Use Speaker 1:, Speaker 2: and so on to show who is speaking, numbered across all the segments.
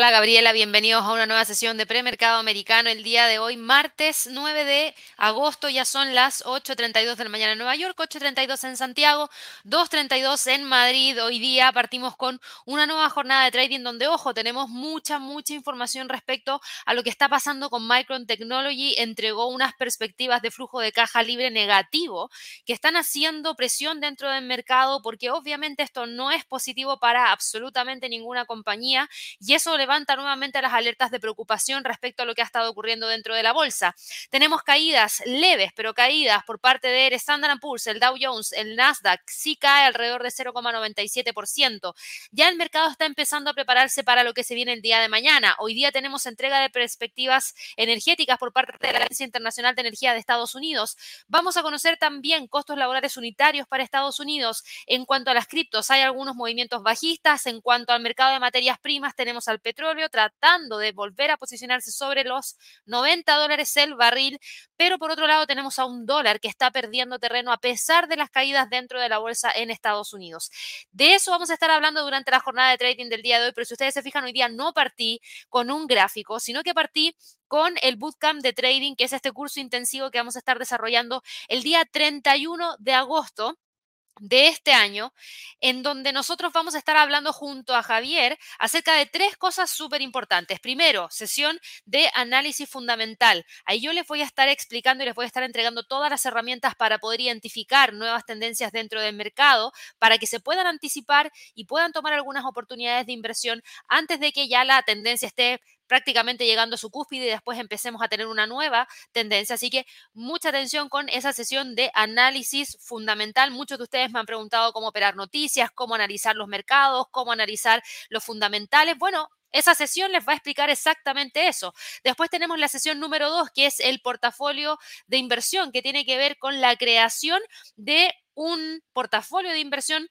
Speaker 1: Hola Gabriela, bienvenidos a una nueva sesión de premercado americano el día de hoy, martes 9 de agosto, ya son las 8.32 de la mañana en Nueva York, 8.32 en Santiago, 2.32 en Madrid. Hoy día partimos con una nueva jornada de trading donde, ojo, tenemos mucha, mucha información respecto a lo que está pasando con Micron Technology. Entregó unas perspectivas de flujo de caja libre negativo que están haciendo presión dentro del mercado porque obviamente esto no es positivo para absolutamente ninguna compañía y eso levanta nuevamente las alertas de preocupación respecto a lo que ha estado ocurriendo dentro de la bolsa. Tenemos caídas leves, pero caídas por parte de Standard Poor's, el Dow Jones, el Nasdaq, sí cae alrededor de 0,97%. Ya el mercado está empezando a prepararse para lo que se viene el día de mañana. Hoy día tenemos entrega de perspectivas energéticas por parte de la Agencia Internacional de Energía de Estados Unidos. Vamos a conocer también costos laborales unitarios para Estados Unidos. En cuanto a las criptos, hay algunos movimientos bajistas. En cuanto al mercado de materias primas, tenemos al petróleo tratando de volver a posicionarse sobre los 90 dólares el barril, pero por otro lado tenemos a un dólar que está perdiendo terreno a pesar de las caídas dentro de la bolsa en Estados Unidos. De eso vamos a estar hablando durante la jornada de trading del día de hoy, pero si ustedes se fijan, hoy día no partí con un gráfico, sino que partí con el Bootcamp de Trading, que es este curso intensivo que vamos a estar desarrollando el día 31 de agosto de este año, en donde nosotros vamos a estar hablando junto a Javier acerca de tres cosas súper importantes. Primero, sesión de análisis fundamental. Ahí yo les voy a estar explicando y les voy a estar entregando todas las herramientas para poder identificar nuevas tendencias dentro del mercado, para que se puedan anticipar y puedan tomar algunas oportunidades de inversión antes de que ya la tendencia esté prácticamente llegando a su cúspide y después empecemos a tener una nueva tendencia. Así que mucha atención con esa sesión de análisis fundamental. Muchos de ustedes me han preguntado cómo operar noticias, cómo analizar los mercados, cómo analizar los fundamentales. Bueno, esa sesión les va a explicar exactamente eso. Después tenemos la sesión número dos, que es el portafolio de inversión, que tiene que ver con la creación de un portafolio de inversión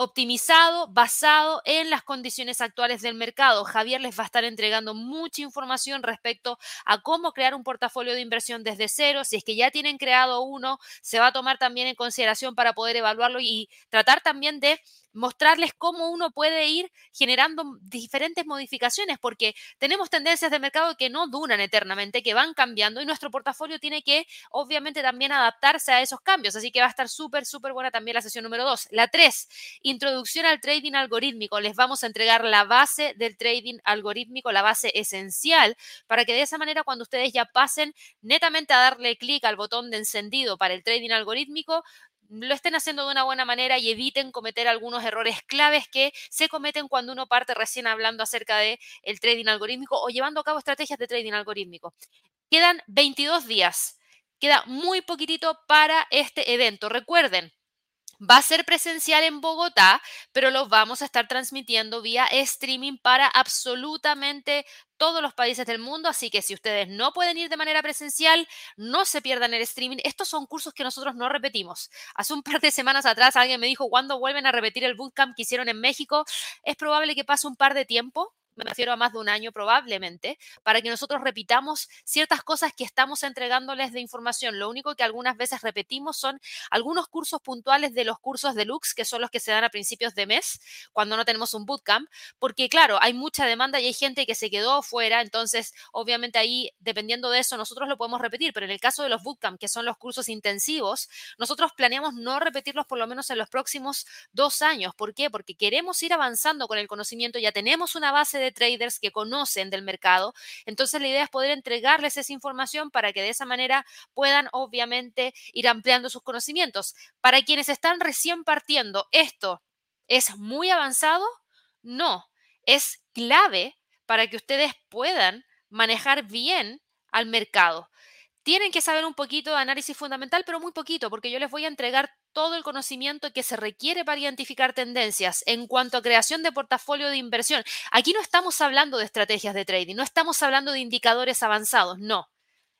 Speaker 1: optimizado, basado en las condiciones actuales del mercado. Javier les va a estar entregando mucha información respecto a cómo crear un portafolio de inversión desde cero. Si es que ya tienen creado uno, se va a tomar también en consideración para poder evaluarlo y tratar también de mostrarles cómo uno puede ir generando diferentes modificaciones, porque tenemos tendencias de mercado que no duran eternamente, que van cambiando y nuestro portafolio tiene que, obviamente, también adaptarse a esos cambios. Así que va a estar súper, súper buena también la sesión número dos. La tres, introducción al trading algorítmico. Les vamos a entregar la base del trading algorítmico, la base esencial, para que de esa manera, cuando ustedes ya pasen netamente a darle clic al botón de encendido para el trading algorítmico, lo estén haciendo de una buena manera y eviten cometer algunos errores claves que se cometen cuando uno parte recién hablando acerca de el trading algorítmico o llevando a cabo estrategias de trading algorítmico. Quedan 22 días. Queda muy poquitito para este evento. Recuerden, Va a ser presencial en Bogotá, pero lo vamos a estar transmitiendo vía streaming para absolutamente todos los países del mundo, así que si ustedes no pueden ir de manera presencial, no se pierdan el streaming. Estos son cursos que nosotros no repetimos. Hace un par de semanas atrás alguien me dijo, ¿cuándo vuelven a repetir el bootcamp que hicieron en México? Es probable que pase un par de tiempo, me refiero a más de un año probablemente, para que nosotros repitamos ciertas cosas que estamos entregándoles de información. Lo único que algunas veces repetimos son algunos cursos puntuales de los cursos deluxe, que son los que se dan a principios de mes, cuando no tenemos un bootcamp, porque claro, hay mucha demanda y hay gente que se quedó fuera, entonces obviamente ahí, dependiendo de eso, nosotros lo podemos repetir, pero en el caso de los bootcamp, que son los cursos intensivos, nosotros planeamos no repetirlos por lo menos en los próximos dos años. ¿Por qué? Porque queremos ir avanzando con el conocimiento, ya tenemos una base de traders que conocen del mercado. Entonces la idea es poder entregarles esa información para que de esa manera puedan obviamente ir ampliando sus conocimientos. Para quienes están recién partiendo, ¿esto es muy avanzado? No, es clave para que ustedes puedan manejar bien al mercado. Tienen que saber un poquito de análisis fundamental, pero muy poquito, porque yo les voy a entregar todo el conocimiento que se requiere para identificar tendencias en cuanto a creación de portafolio de inversión. Aquí no estamos hablando de estrategias de trading, no estamos hablando de indicadores avanzados, no.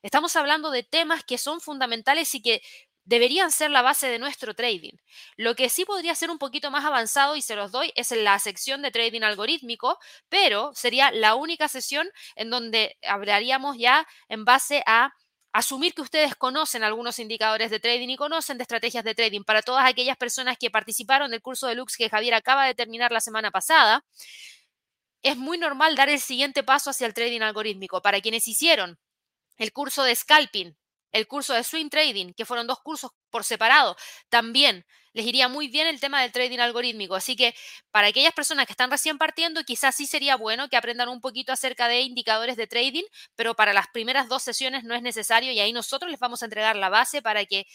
Speaker 1: Estamos hablando de temas que son fundamentales y que deberían ser la base de nuestro trading. Lo que sí podría ser un poquito más avanzado y se los doy es en la sección de trading algorítmico, pero sería la única sesión en donde hablaríamos ya en base a asumir que ustedes conocen algunos indicadores de trading y conocen de estrategias de trading. Para todas aquellas personas que participaron del curso de Lux que Javier acaba de terminar la semana pasada, es muy normal dar el siguiente paso hacia el trading algorítmico. Para quienes hicieron el curso de scalping, el curso de swing trading, que fueron dos cursos por separado, también les iría muy bien el tema del trading algorítmico. Así que para aquellas personas que están recién partiendo, quizás sí sería bueno que aprendan un poquito acerca de indicadores de trading, pero para las primeras dos sesiones no es necesario y ahí nosotros les vamos a entregar la base para que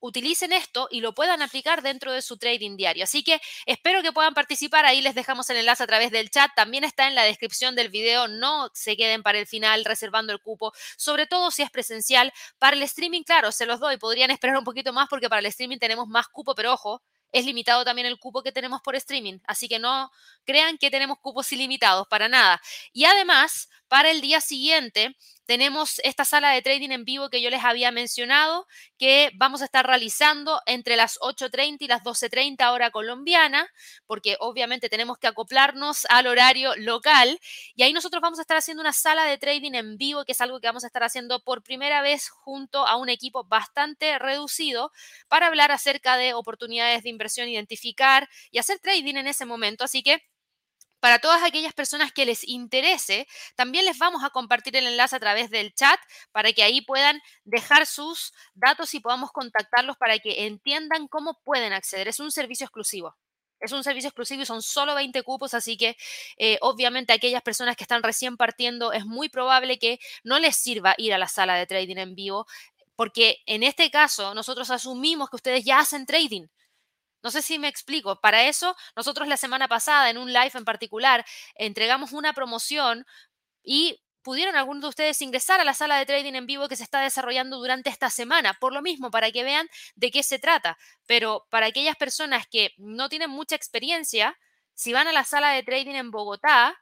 Speaker 1: utilicen esto y lo puedan aplicar dentro de su trading diario. Así que espero que puedan participar. Ahí les dejamos el enlace a través del chat. También está en la descripción del video. No se queden para el final reservando el cupo, sobre todo si es presencial. Para el streaming, claro, se los doy. Podrían esperar un poquito más porque para el streaming tenemos más cupo, pero ojo, es limitado también el cupo que tenemos por streaming. Así que no crean que tenemos cupos ilimitados, para nada. Y además, para el día siguiente tenemos esta sala de trading en vivo que yo les había mencionado, que vamos a estar realizando entre las 8.30 y las 12.30 hora colombiana, porque obviamente tenemos que acoplarnos al horario local. Y ahí nosotros vamos a estar haciendo una sala de trading en vivo, que es algo que vamos a estar haciendo por primera vez junto a un equipo bastante reducido para hablar acerca de oportunidades de inversión, identificar y hacer trading en ese momento. Así que para todas aquellas personas que les interese, también les vamos a compartir el enlace a través del chat para que ahí puedan dejar sus datos y podamos contactarlos para que entiendan cómo pueden acceder. Es un servicio exclusivo. Es un servicio exclusivo y son solo 20 cupos, así que eh, obviamente aquellas personas que están recién partiendo es muy probable que no les sirva ir a la sala de trading en vivo, porque en este caso nosotros asumimos que ustedes ya hacen trading. No sé si me explico. Para eso, nosotros la semana pasada, en un live en particular, entregamos una promoción y pudieron algunos de ustedes ingresar a la sala de trading en vivo que se está desarrollando durante esta semana, por lo mismo, para que vean de qué se trata. Pero para aquellas personas que no tienen mucha experiencia, si van a la sala de trading en Bogotá,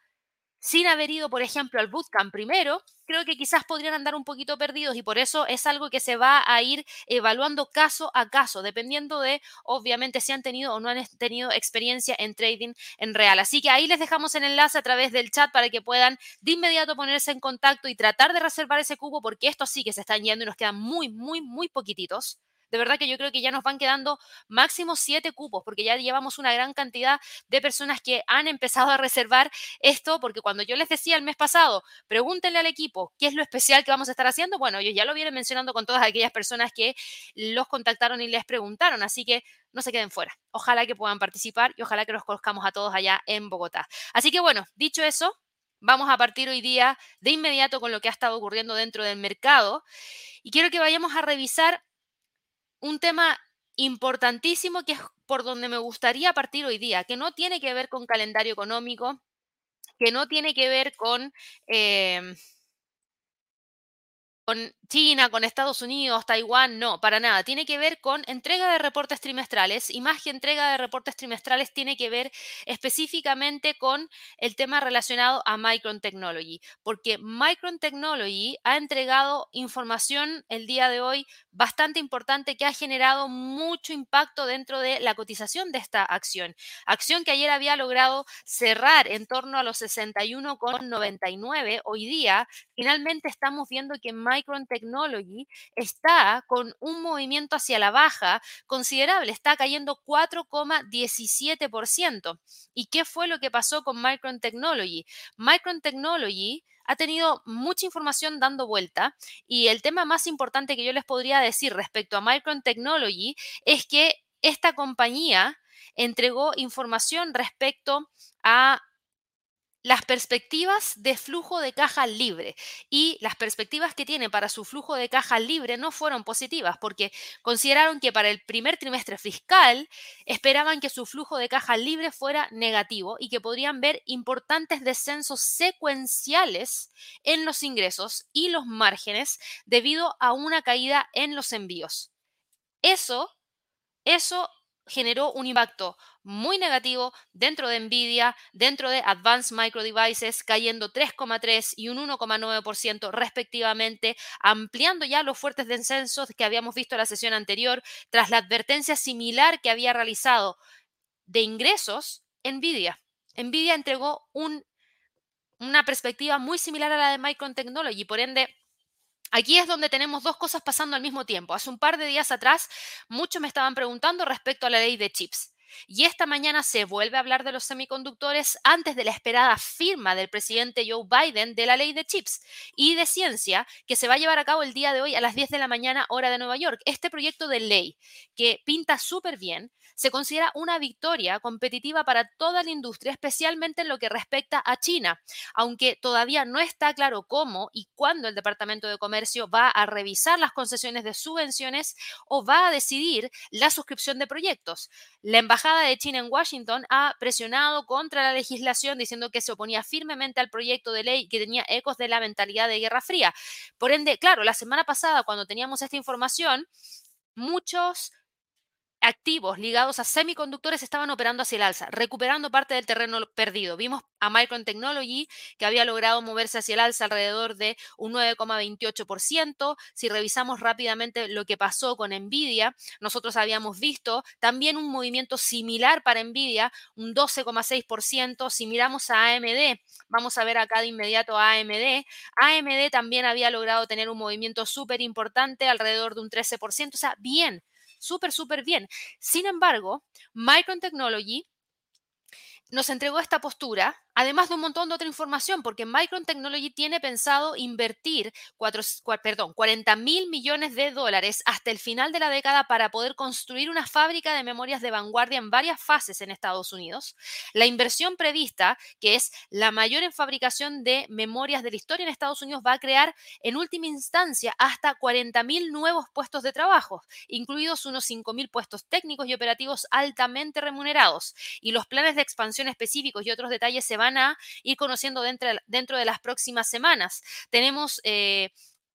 Speaker 1: sin haber ido, por ejemplo, al bootcamp primero, creo que quizás podrían andar un poquito perdidos y por eso es algo que se va a ir evaluando caso a caso, dependiendo de, obviamente, si han tenido o no han tenido experiencia en trading en real. Así que ahí les dejamos el enlace a través del chat para que puedan de inmediato ponerse en contacto y tratar de reservar ese cubo porque estos sí que se están yendo y nos quedan muy, muy, muy poquititos. De verdad que yo creo que ya nos van quedando máximo siete cupos, porque ya llevamos una gran cantidad de personas que han empezado a reservar esto, porque cuando yo les decía el mes pasado, pregúntenle al equipo qué es lo especial que vamos a estar haciendo, bueno, ellos ya lo vienen mencionando con todas aquellas personas que los contactaron y les preguntaron, así que no se queden fuera. Ojalá que puedan participar y ojalá que los conozcamos a todos allá en Bogotá. Así que bueno, dicho eso, vamos a partir hoy día de inmediato con lo que ha estado ocurriendo dentro del mercado y quiero que vayamos a revisar un tema importantísimo que es por donde me gustaría partir hoy día, que no tiene que ver con calendario económico, que no tiene que ver con... Em, con China, con Estados Unidos, Taiwán, no, para nada. Tiene que ver con entrega de reportes trimestrales y más que entrega de reportes trimestrales tiene que ver específicamente con el tema relacionado a Micron Technology, porque Micron Technology ha entregado información el día de hoy bastante importante que ha generado mucho impacto dentro de la cotización de esta acción. Acción que ayer había logrado cerrar en torno a los 61,99. Hoy día finalmente estamos viendo que Micron Technology está con un movimiento hacia la baja considerable, está cayendo 4,17%. ¿Y qué fue lo que pasó con Micron Technology? Micron Technology ha tenido mucha información dando vuelta y el tema más importante que yo les podría decir respecto a Micron Technology es que esta compañía entregó información respecto a las perspectivas de flujo de caja libre y las perspectivas que tiene para su flujo de caja libre no fueron positivas porque consideraron que para el primer trimestre fiscal esperaban que su flujo de caja libre fuera negativo y que podrían ver importantes descensos secuenciales en los ingresos y los márgenes debido a una caída en los envíos. Eso, eso generó un impacto muy negativo dentro de Nvidia, dentro de Advanced Micro Devices, cayendo 3,3 y un 1,9% respectivamente, ampliando ya los fuertes descensos que habíamos visto en la sesión anterior, tras la advertencia similar que había realizado de ingresos Nvidia. Nvidia entregó una perspectiva muy similar a la de Micron Technology, por ende, Aquí es donde tenemos dos cosas pasando al mismo tiempo. Hace un par de días atrás, muchos me estaban preguntando respecto a la ley de chips. Y esta mañana se vuelve a hablar de los semiconductores antes de la esperada firma del presidente Joe Biden de la ley de chips y de ciencia que se va a llevar a cabo el día de hoy a las 10 de la mañana hora de Nueva York. Este proyecto de ley que pinta súper bien se considera una victoria competitiva para toda la industria, especialmente en lo que respecta a China, aunque todavía no está claro cómo y cuándo el Departamento de Comercio va a revisar las concesiones de subvenciones o va a decidir la suscripción de proyectos. La Embajada de China en Washington ha presionado contra la legislación diciendo que se oponía firmemente al proyecto de ley que tenía ecos de la mentalidad de Guerra Fría. Por ende, claro, la semana pasada cuando teníamos esta información, muchos activos ligados a semiconductores estaban operando hacia el alza, recuperando parte del terreno perdido. Vimos a Micron Technology que había logrado moverse hacia el alza alrededor de un 9,28%. Si revisamos rápidamente lo que pasó con Nvidia, nosotros habíamos visto también un movimiento similar para Nvidia, un 12,6%. Si miramos a AMD, vamos a ver acá de inmediato a AMD. AMD también había logrado tener un movimiento súper importante, alrededor de un 13%. O sea, bien súper, súper bien. Sin embargo, Micron Technology nos entregó esta postura además de un montón de otra información, porque Micron Technology tiene pensado invertir perdón, 40 mil millones de dólares hasta el final de la década para poder construir una fábrica de memorias de vanguardia en varias fases en Estados Unidos. La inversión prevista, que es la mayor en fabricación de memorias de la historia en Estados Unidos, va a crear en última instancia hasta 40 mil nuevos puestos de trabajo, incluidos unos 5 mil puestos técnicos y operativos altamente remunerados. Y los planes de expansión específicos y otros detalles se van van a ir conociendo dentro, dentro de las próximas semanas. Tenemos... Eh,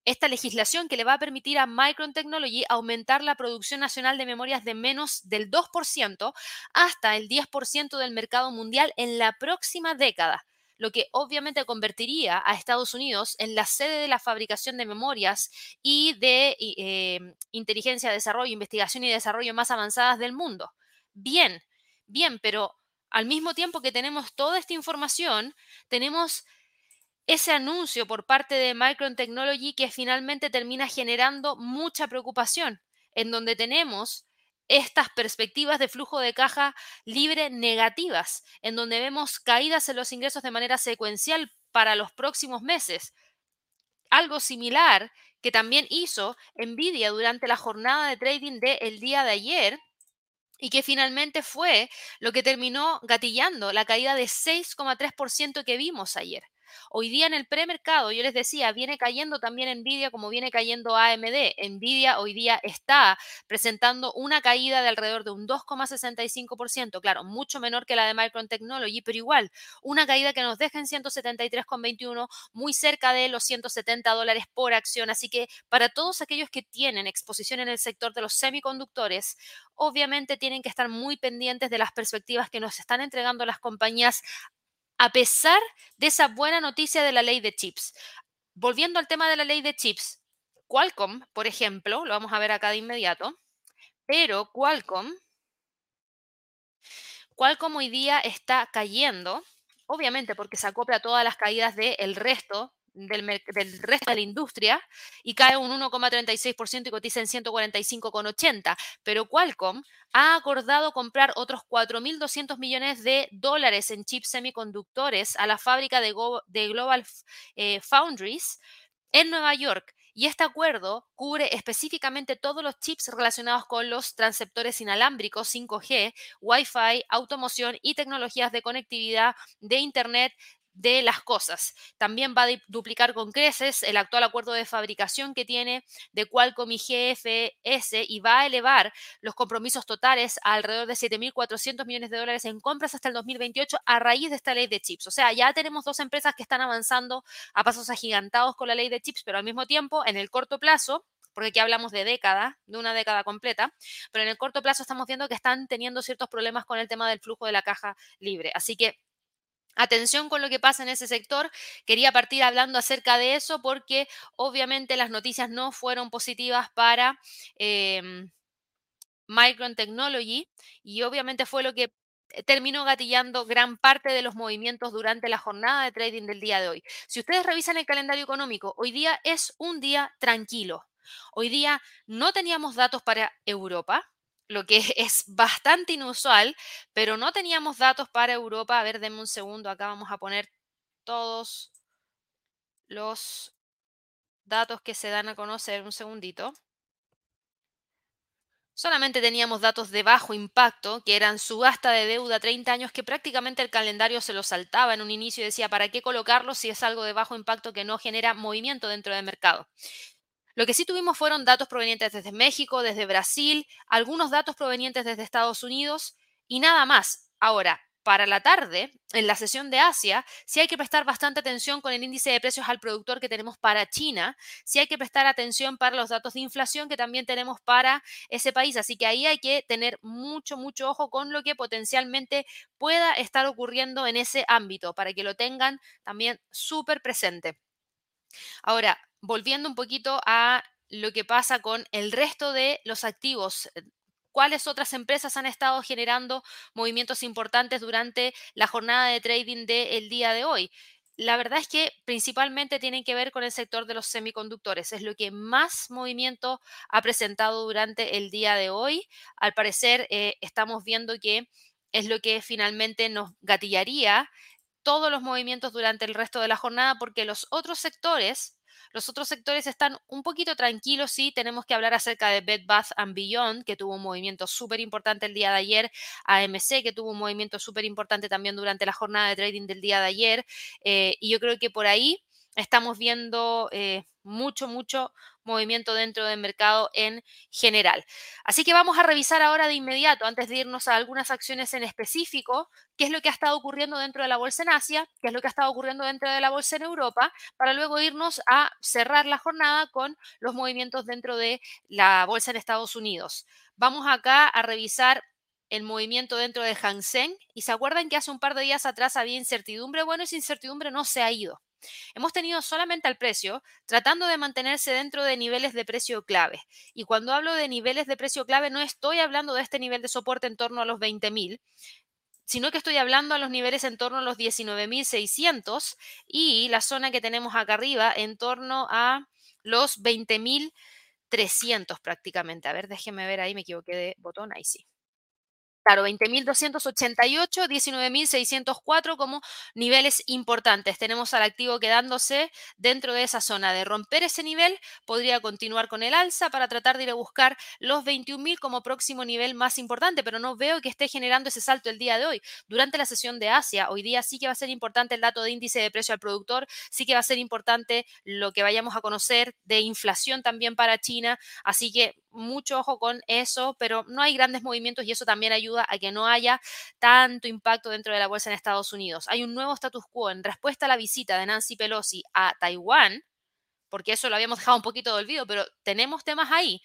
Speaker 1: esta legislación que le va a permitir a Micron Technology aumentar la producción nacional de memorias de menos del 2% hasta el 10% del mercado mundial en la próxima década, lo que obviamente convertiría a Estados Unidos en la sede de la fabricación de memorias y de eh, inteligencia, desarrollo, investigación y desarrollo más avanzadas del mundo. Bien, bien, pero al mismo tiempo que tenemos toda esta información, tenemos ese anuncio por parte de Micron Technology que finalmente termina generando mucha preocupación, en donde tenemos estas perspectivas de flujo de caja libre negativas, en donde vemos caídas en los ingresos de manera secuencial para los próximos meses. Algo similar que también hizo Nvidia durante la jornada de trading del día de ayer, y que finalmente fue lo que terminó gatillando la caída de 6,3% que vimos ayer. Hoy día en el premercado, yo les decía, viene cayendo también Nvidia como viene cayendo AMD. Nvidia hoy día está presentando una caída de alrededor de un 2,65%, claro, mucho menor que la de Micron Technology, pero igual, una caída que nos deja en 173,21, muy cerca de los 170 dólares por acción. Así que para todos aquellos que tienen exposición en el sector de los semiconductores, obviamente tienen que estar muy pendientes de las perspectivas que nos están entregando las compañías a pesar de esa buena noticia de la ley de chips. Volviendo al tema de la ley de chips, Qualcomm, por ejemplo, lo vamos a ver acá de inmediato, pero Qualcomm, Qualcomm hoy día está cayendo, obviamente porque se acopla a todas las caídas del resto del, resto de la industria y cae un 1,36% y cotiza en 145,80. Pero Qualcomm ha acordado comprar otros 4.200 millones de dólares en chips semiconductores a la fábrica de, Global eh, Foundries en Nueva York. Y este acuerdo cubre específicamente todos los chips relacionados con los transceptores inalámbricos 5G, Wi-Fi, automoción y tecnologías de conectividad de Internet de las cosas. También va a duplicar con creces el actual acuerdo de fabricación que tiene de Qualcomm y GFS y va a elevar los compromisos totales alrededor de 7.400 millones de dólares en compras hasta el 2028 a raíz de esta ley de chips. O sea, ya tenemos dos empresas que están avanzando a pasos agigantados con la ley de chips, pero al mismo tiempo, en el corto plazo, porque aquí hablamos de década, de una década completa, pero en el corto plazo estamos viendo que están teniendo ciertos problemas con el tema del flujo de la caja libre. Así que Atención con lo que pasa en ese sector. Quería partir hablando acerca de eso porque obviamente las noticias no fueron positivas para em, Micron Technology y obviamente fue lo que eh, terminó gatillando gran parte de los movimientos durante la jornada de trading del día de hoy. Si ustedes revisan el calendario económico, hoy día es un día tranquilo. Hoy día no teníamos datos para Europa, lo que es bastante inusual, pero no teníamos datos para Europa. A ver, denme un segundo, acá vamos a poner todos los datos que se dan a conocer, un segundito. Solamente teníamos datos de bajo impacto, que eran subasta de deuda 30 años, que prácticamente el calendario se lo saltaba en un inicio y decía, ¿para qué colocarlo si es algo de bajo impacto que no genera movimiento dentro del mercado? Lo que sí tuvimos fueron datos provenientes desde México, desde Brasil, algunos datos provenientes desde Estados Unidos y nada más. Ahora, para la tarde, en la sesión de Asia, sí hay que prestar bastante atención con el índice de precios al productor que tenemos para China, sí hay que prestar atención para los datos de inflación que también tenemos para ese país. Así que ahí hay que tener mucho, mucho ojo con lo que potencialmente pueda estar ocurriendo en ese ámbito, para que lo tengan también súper presente. Ahora, volviendo un poquito a lo que pasa con el resto de los activos cuáles otras empresas han estado generando movimientos importantes durante la jornada de trading del día de hoy. La verdad es que principalmente tienen que ver con el sector de los semiconductores. Es lo que más movimiento ha presentado durante el día de hoy. Al parecer, eh, estamos viendo que es lo que finalmente nos gatillaría todos los movimientos durante el resto de la jornada porque los otros sectores los otros sectores están un poquito tranquilos, sí, tenemos que hablar acerca de Bed Bath and Beyond, que tuvo un movimiento súper importante el día de ayer, AMC, que tuvo un movimiento súper importante también durante la jornada de trading del día de ayer, eh, y yo creo que por ahí estamos viendo eh, mucho, mucho movimiento dentro del mercado en general. Así que vamos a revisar ahora de inmediato, antes de irnos a algunas acciones en específico, qué es lo que ha estado ocurriendo dentro de la bolsa en Asia, qué es lo que ha estado ocurriendo dentro de la bolsa en Europa, para luego irnos a cerrar la jornada con los movimientos dentro de la bolsa en Estados Unidos. Vamos acá a revisar el movimiento dentro de Hang Seng y se acuerdan que hace un par de días atrás había incertidumbre. Bueno, esa incertidumbre no se ha ido. Hemos tenido solamente al precio tratando de mantenerse dentro de niveles de precio clave. Y cuando hablo de niveles de precio clave, no estoy hablando de este nivel de soporte en torno a los 20.000, sino que estoy hablando a los niveles en torno a los 19.600 y la zona que tenemos acá arriba en torno a los 20.300 prácticamente. A ver, déjenme ver ahí, me equivoqué de botón, ahí sí. Claro, 20.288, 19.604 como niveles importantes. Tenemos al activo quedándose dentro de esa zona. De romper ese nivel, podría continuar con el alza para tratar de ir a buscar los 21.000 como próximo nivel más importante, pero no veo que esté generando ese salto el día de hoy. Durante la sesión de Asia, hoy día sí que va a ser importante el dato de índice de precio al productor, sí que va a ser importante lo que vayamos a conocer de inflación también para China. Así que mucho ojo con eso, pero no hay grandes movimientos y eso también ayuda a que no haya tanto impacto dentro de la bolsa en Estados Unidos. Hay un nuevo status quo en respuesta a la visita de Nancy Pelosi a Taiwán, porque eso lo habíamos dejado un poquito de olvido, pero tenemos temas ahí.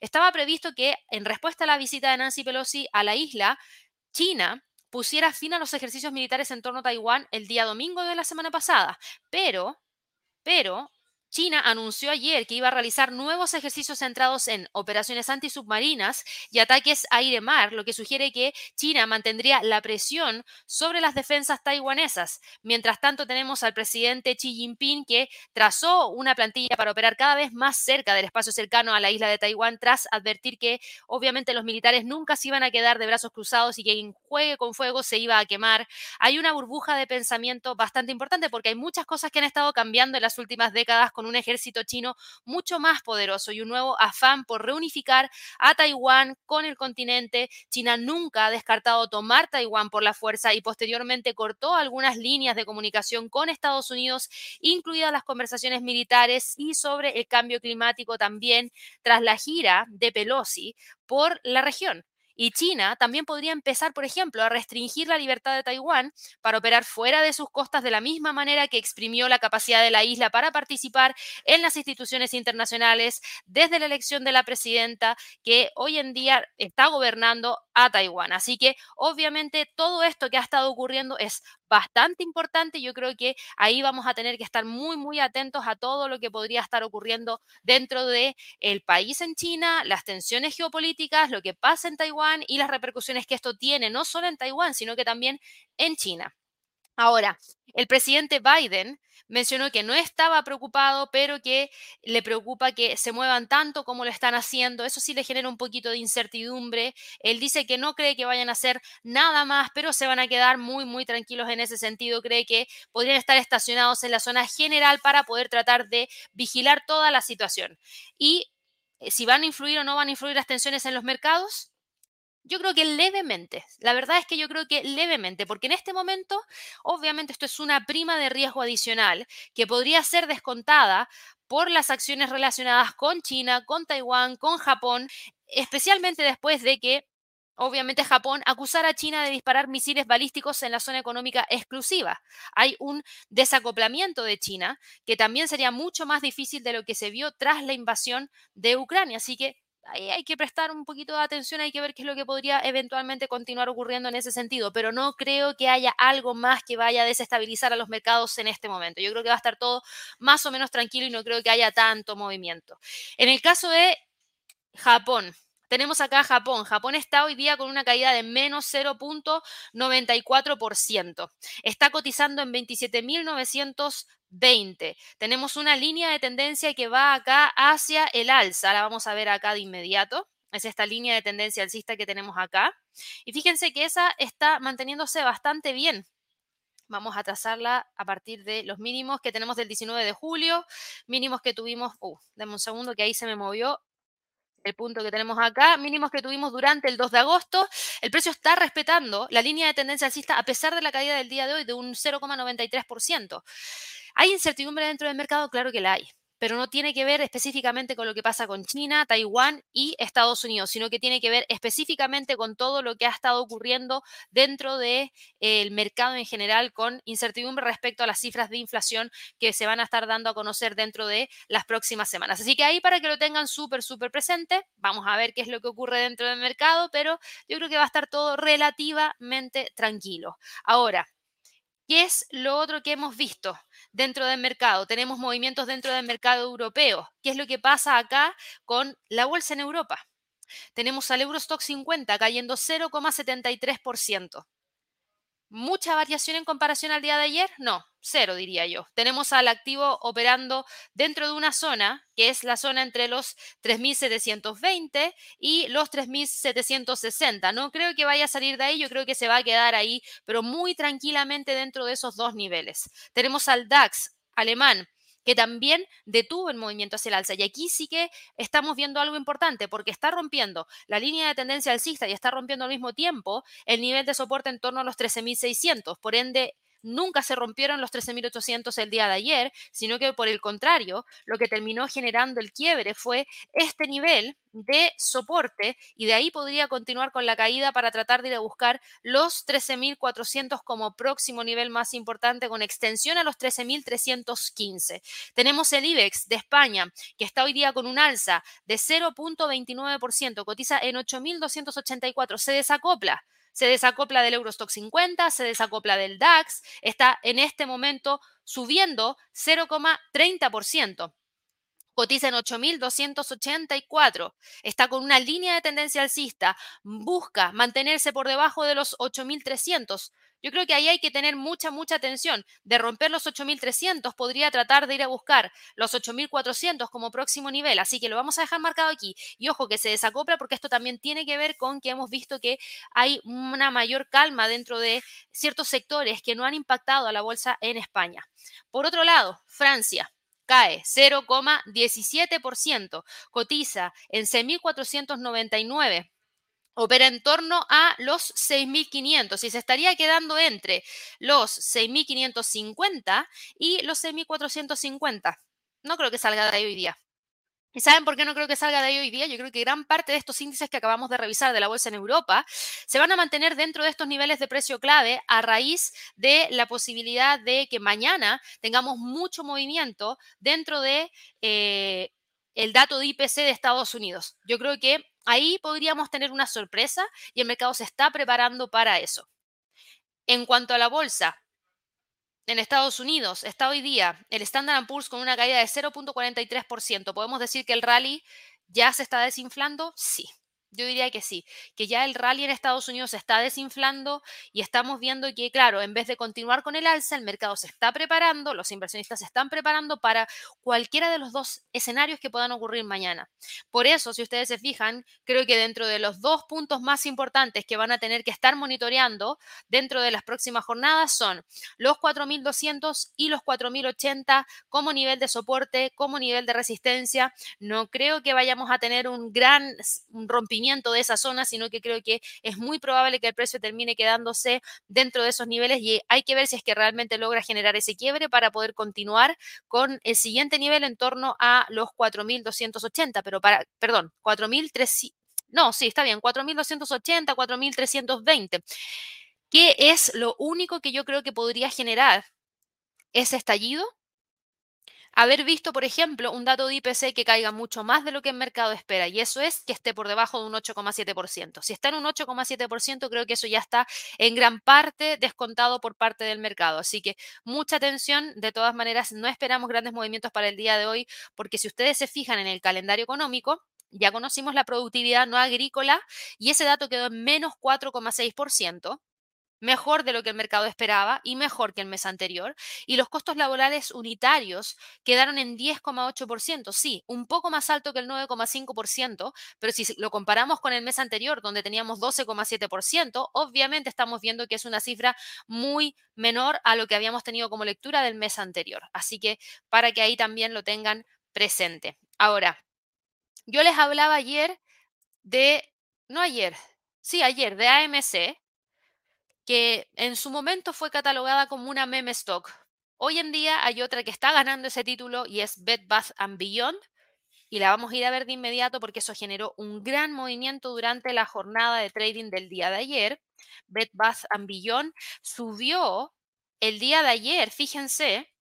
Speaker 1: Estaba previsto que en respuesta a la visita de Nancy Pelosi a la isla, China pusiera fin a los ejercicios militares en torno a Taiwán el día domingo de la semana pasada, pero, pero China anunció ayer que iba a realizar nuevos ejercicios centrados en operaciones antisubmarinas y ataques aire-mar, lo que sugiere que China mantendría la presión sobre las defensas taiwanesas. Mientras tanto, tenemos al presidente Xi Jinping que trazó una plantilla para operar cada vez más cerca del espacio cercano a la isla de Taiwán tras advertir que obviamente los militares nunca se iban a quedar de brazos cruzados y que quien juegue con fuego se iba a quemar. Hay una burbuja de pensamiento bastante importante porque hay muchas cosas que han estado cambiando en las últimas décadas con un ejército chino mucho más poderoso y un nuevo afán por reunificar a Taiwán con el continente. China nunca ha descartado tomar Taiwán por la fuerza y posteriormente cortó algunas líneas de comunicación con Estados Unidos, incluidas las conversaciones militares y sobre el cambio climático también tras la gira de Pelosi por la región. Y China también podría empezar, por ejemplo, a restringir la libertad de Taiwán para operar fuera de sus costas de la misma manera que exprimió la capacidad de la isla para participar en las instituciones internacionales desde la elección de la presidenta que hoy en día está gobernando a Taiwán. Así que obviamente todo esto que ha estado ocurriendo es bastante importante. Yo creo que ahí vamos a tener que estar muy, muy atentos a todo lo que podría estar ocurriendo dentro de el país en China, las tensiones geopolíticas, lo que pasa en Taiwán y las repercusiones que esto tiene, no solo en Taiwán, sino que también en China. Ahora, el presidente Biden mencionó que no estaba preocupado, pero que le preocupa que se muevan tanto como lo están haciendo. Eso sí le genera un poquito de incertidumbre. Él dice que no cree que vayan a hacer nada más, pero se van a quedar muy, muy tranquilos en ese sentido. Cree que podrían estar estacionados en la zona general para poder tratar de vigilar toda la situación. Y eh, si van a influir o no van a influir las tensiones en los mercados, yo creo que levemente. La verdad es que yo creo que levemente, porque en este momento, obviamente, esto es una prima de riesgo adicional que podría ser descontada por las acciones relacionadas con China, con Taiwán, con Japón, especialmente después de que, obviamente, Japón acusara a China de disparar misiles balísticos en la zona económica exclusiva. Hay un desacoplamiento de China que también sería mucho más difícil de lo que se vio tras la invasión de Ucrania. Así que ahí hay que prestar un poquito de atención, hay que ver qué es lo que podría eventualmente continuar ocurriendo en ese sentido, pero no creo que haya algo más que vaya a desestabilizar a los mercados en este momento. Yo creo que va a estar todo más o menos tranquilo y no creo que haya tanto movimiento. En el caso de Japón, tenemos acá Japón. Japón está hoy día con una caída de menos 0.94%. Está cotizando en 27.900 20. Tenemos una línea de tendencia que va acá hacia el alza. La vamos a ver acá de inmediato. Es esta línea de tendencia alcista que tenemos acá. Y fíjense que esa está manteniéndose bastante bien. Vamos a trazarla a partir de los mínimos que tenemos del 19 de julio, mínimos que tuvimos, uh, dame un segundo que ahí se me movió el punto que tenemos acá, mínimos que tuvimos durante el 2 de agosto. El precio está respetando la línea de tendencia alcista a pesar de la caída del día de hoy de un 0,93%. ¿Hay incertidumbre dentro del mercado? Claro que la hay pero no tiene que ver específicamente con lo que pasa con China, Taiwán y Estados Unidos, sino que tiene que ver específicamente con todo lo que ha estado ocurriendo dentro del mercado en general, con incertidumbre respecto a las cifras de inflación que se van a estar dando a conocer dentro de las próximas semanas. Así que ahí para que lo tengan súper, súper presente, vamos a ver qué es lo que ocurre dentro del mercado, pero yo creo que va a estar todo relativamente tranquilo. Ahora, ¿qué es lo otro que hemos visto? dentro del mercado, tenemos movimientos dentro del mercado europeo. ¿Qué es lo que pasa acá con la bolsa en Europa? Tenemos al Eurostock 50 cayendo 0,73%. ¿Mucha variación en comparación al día de ayer? No, cero diría yo. Tenemos al activo operando dentro de una zona, que es la zona entre los 3.720 y los 3.760. No creo que vaya a salir de ahí, yo creo que se va a quedar ahí, pero muy tranquilamente dentro de esos dos niveles. Tenemos al DAX alemán que también detuvo el movimiento hacia el alza. Y aquí sí que estamos viendo algo importante porque está rompiendo la línea de tendencia alcista y está rompiendo al mismo tiempo el nivel de soporte en torno a los 13.600. Por ende, nunca se rompieron los 13.800 el día de ayer, sino que por el contrario, lo que terminó generando el quiebre fue este nivel de soporte y de ahí podría continuar con la caída para tratar de ir a buscar los 13.400 como próximo nivel más importante con extensión a los 13.315. Tenemos el IBEX de España que está hoy día con un alza de 0.29%, cotiza en 8.284, se desacopla se desacopla del Eurostock 50, se desacopla del DAX, está en este momento subiendo 0,30%. Cotiza en 8.284. Está con una línea de tendencia alcista. Busca mantenerse por debajo de los 8.300. Yo creo que ahí hay que tener mucha, mucha atención. De romper los 8.300, podría tratar de ir a buscar los 8.400 como próximo nivel. Así que lo vamos a dejar marcado aquí. Y ojo que se desacopla porque esto también tiene que ver con que hemos visto que hay una mayor calma dentro de ciertos sectores que no han impactado a la bolsa en España. Por otro lado, Francia cae 0,17%, cotiza en 6.499 opera en torno a los 6.500 y se estaría quedando entre los 6.550 y los 6.450. No creo que salga de ahí hoy día. ¿Y saben por qué no creo que salga de ahí hoy día? Yo creo que gran parte de estos índices que acabamos de revisar de la bolsa en Europa se van a mantener dentro de estos niveles de precio clave a raíz de la posibilidad de que mañana tengamos mucho movimiento dentro de eh, el dato de IPC de Estados Unidos. Yo creo que ahí podríamos tener una sorpresa y el mercado se está preparando para eso. En cuanto a la bolsa, en Estados Unidos está hoy día el Standard Poor's con una caída de 0.43%. ¿Podemos decir que el rally ya se está desinflando? Sí. Yo diría que sí, que ya el rally en Estados Unidos se está desinflando y estamos viendo que, claro, en vez de continuar con el alza, el mercado se está preparando, los inversionistas se están preparando para cualquiera de los dos escenarios que puedan ocurrir mañana. Por eso, si ustedes se fijan, creo que dentro de los dos puntos más importantes que van a tener que estar monitoreando dentro de las próximas jornadas son los 4.200 y los 4.080 como nivel de soporte, como nivel de resistencia. No creo que vayamos a tener un gran rompimiento de esa zona, sino que creo que es muy probable que el precio termine quedándose dentro de esos niveles y hay que ver si es que realmente logra generar ese quiebre para poder continuar con el siguiente nivel en torno a los 4.280, pero para, perdón, 4.300, no, sí, está bien, 4.280, 4.320, ¿Qué es lo único que yo creo que podría generar ese estallido haber visto, por ejemplo, un dato de IPC que caiga mucho más de lo que el mercado espera, y eso es que esté por debajo de un 8,7%. Si está en un 8,7%, creo que eso ya está en gran parte descontado por parte del mercado. Así que mucha atención. De todas maneras, no esperamos grandes movimientos para el día de hoy, porque si ustedes se fijan en el calendario económico, ya conocimos la productividad no agrícola y ese dato quedó en menos 4,6% mejor de lo que el mercado esperaba y mejor que el mes anterior. Y los costos laborales unitarios quedaron en 10,8%, sí, un poco más alto que el 9,5%, pero si lo comparamos con el mes anterior, donde teníamos 12,7%, obviamente estamos viendo que es una cifra muy menor a lo que habíamos tenido como lectura del mes anterior. Así que para que ahí también lo tengan presente. Ahora, yo les hablaba ayer de, no ayer, sí, ayer, de AMC, que en su momento fue catalogada como una meme stock. Hoy en día hay otra que está ganando ese título y es Bed Bath and Beyond. Y la vamos a ir a ver de inmediato porque eso generó un gran movimiento durante la jornada de trading del día de ayer. Bed Bath and Beyond subió el día de ayer, fíjense,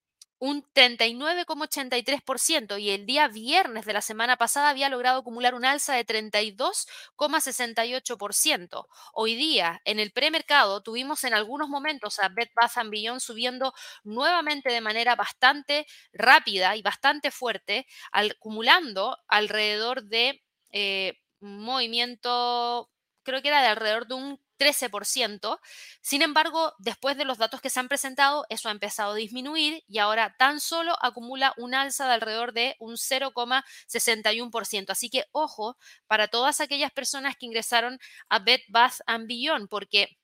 Speaker 1: un 39,83% y el día viernes de la semana pasada había logrado acumular un alza de 32,68%. Hoy día, en el premercado, tuvimos en algunos momentos a Bed Bath Beyond subiendo nuevamente de manera bastante rápida y bastante fuerte, acumulando alrededor de eh, movimiento, creo que era de alrededor de un 13%. Sin embargo, después de los datos que se han presentado, eso ha empezado a disminuir y ahora tan solo acumula un alza de alrededor de un 0,61%. Así que ojo para todas aquellas personas que ingresaron a Bed Bath Beyond, porque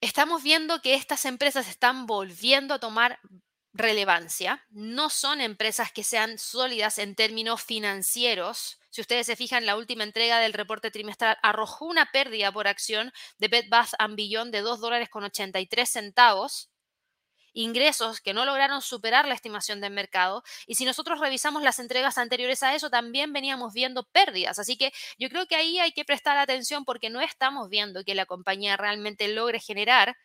Speaker 1: estamos viendo que estas empresas están volviendo a tomar relevancia. No son empresas que sean sólidas en términos financieros si ustedes se fijan, la última entrega del reporte trimestral arrojó una pérdida por acción de Bed Bath Beyond de 2 dólares con 83 centavos ingresos que no lograron superar la estimación del mercado. Y si nosotros revisamos las entregas anteriores a eso, también veníamos viendo pérdidas. Así que yo creo que ahí hay que prestar atención porque no estamos viendo que la compañía realmente logre generar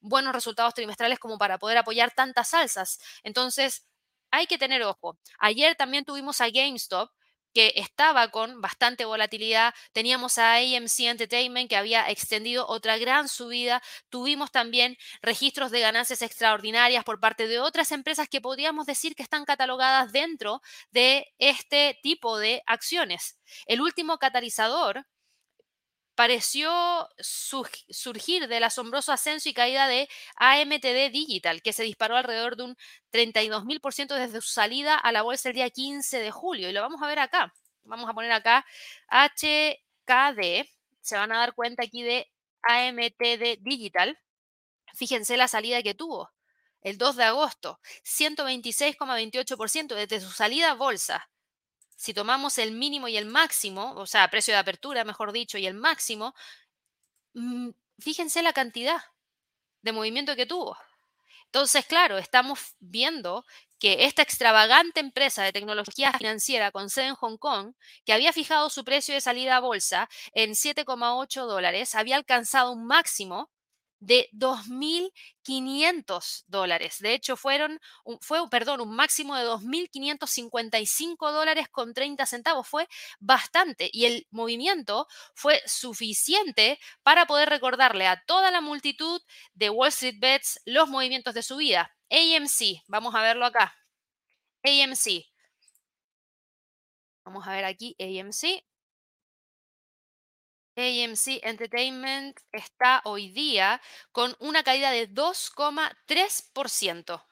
Speaker 1: buenos resultados trimestrales como para poder apoyar tantas alzas. Entonces, hay que tener ojo. Ayer también tuvimos a GameStop que estaba con bastante volatilidad. Teníamos a AMC Entertainment que había extendido otra gran subida. Tuvimos también registros de ganancias extraordinarias por parte de otras empresas que podríamos decir que están catalogadas dentro de este tipo de acciones. El último catalizador pareció surgir del asombroso ascenso y caída de AMTD Digital, que se disparó alrededor de un 32.000% desde su salida a la bolsa el día 15 de julio. Y lo vamos a ver acá. Vamos a poner acá HKD. Se van a dar cuenta aquí de AMTD Digital. Fíjense la salida que tuvo. El 2 de agosto, 126,28% desde su salida a bolsa si tomamos el mínimo y el máximo, o sea, precio de apertura, mejor dicho, y el máximo, mm, fíjense la cantidad de movimiento que tuvo. Entonces, claro, estamos viendo que esta extravagante empresa de tecnología financiera con sede en Hong Kong, que había fijado su precio de salida a bolsa en 7,8 dólares, había alcanzado un máximo de 2.500 dólares. De hecho, fueron, fue, perdón, un máximo de 2.555 dólares con 30 centavos. Fue bastante y el movimiento fue suficiente para poder recordarle a toda la multitud de Wall Street Bets los movimientos de subida. AMC, vamos a verlo acá. AMC. Vamos a ver aquí AMC. AMC Entertainment está hoy día con una caída de 2,3%.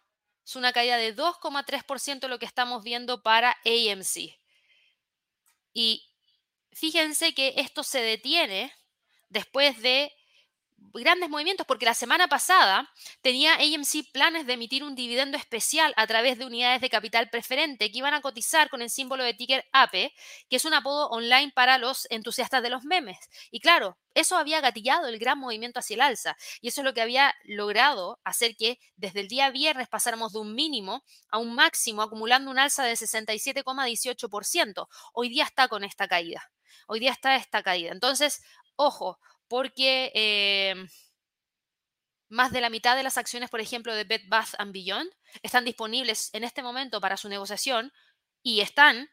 Speaker 1: Es una caída de 2,3% lo que estamos viendo para AMC. Y fíjense que esto se detiene después de grandes movimientos porque la semana pasada tenía AMC planes de emitir un dividendo especial a través de unidades de capital preferente que iban a cotizar con el símbolo de ticker APE, que es un apodo online para los entusiastas de los memes. Y claro, eso había gatillado el gran movimiento hacia el alza y eso es lo que había logrado hacer que desde el día viernes pasáramos de un mínimo a un máximo acumulando un alza de 67,18%. Hoy día está con esta caída. Hoy día está esta caída. Entonces, ojo, porque em, más de la mitad de las acciones, por ejemplo, de Bed Bath Beyond están disponibles en este momento para su negociación y están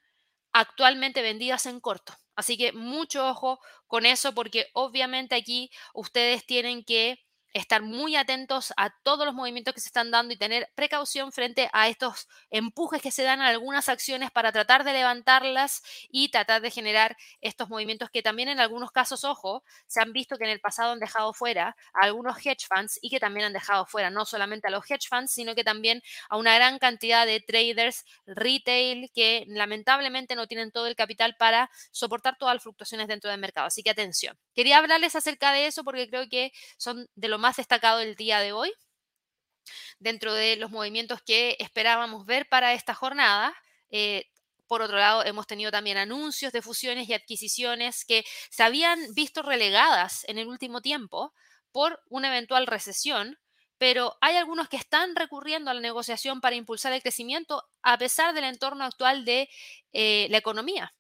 Speaker 1: actualmente vendidas en corto. Así que mucho ojo con eso porque obviamente aquí ustedes tienen que estar muy atentos a todos los movimientos que se están dando y tener precaución frente a estos empujes que se dan a algunas acciones para tratar de levantarlas y tratar de generar estos movimientos que también en algunos casos, ojo, se han visto que en el pasado han dejado fuera a algunos hedge funds y que también han dejado fuera no solamente a los hedge funds, sino que también a una gran cantidad de traders retail que lamentablemente no tienen todo el capital para soportar todas las fluctuaciones dentro del mercado. Así que atención. Quería hablarles acerca de eso porque creo que son de lo más destacado el día de hoy dentro de los movimientos que esperábamos ver para esta jornada. Eh, por otro lado, hemos tenido también anuncios de fusiones y adquisiciones que se habían visto relegadas en el último tiempo por una eventual recesión, pero hay algunos que están recurriendo a la negociación para impulsar el crecimiento a pesar del entorno actual de eh, la economía.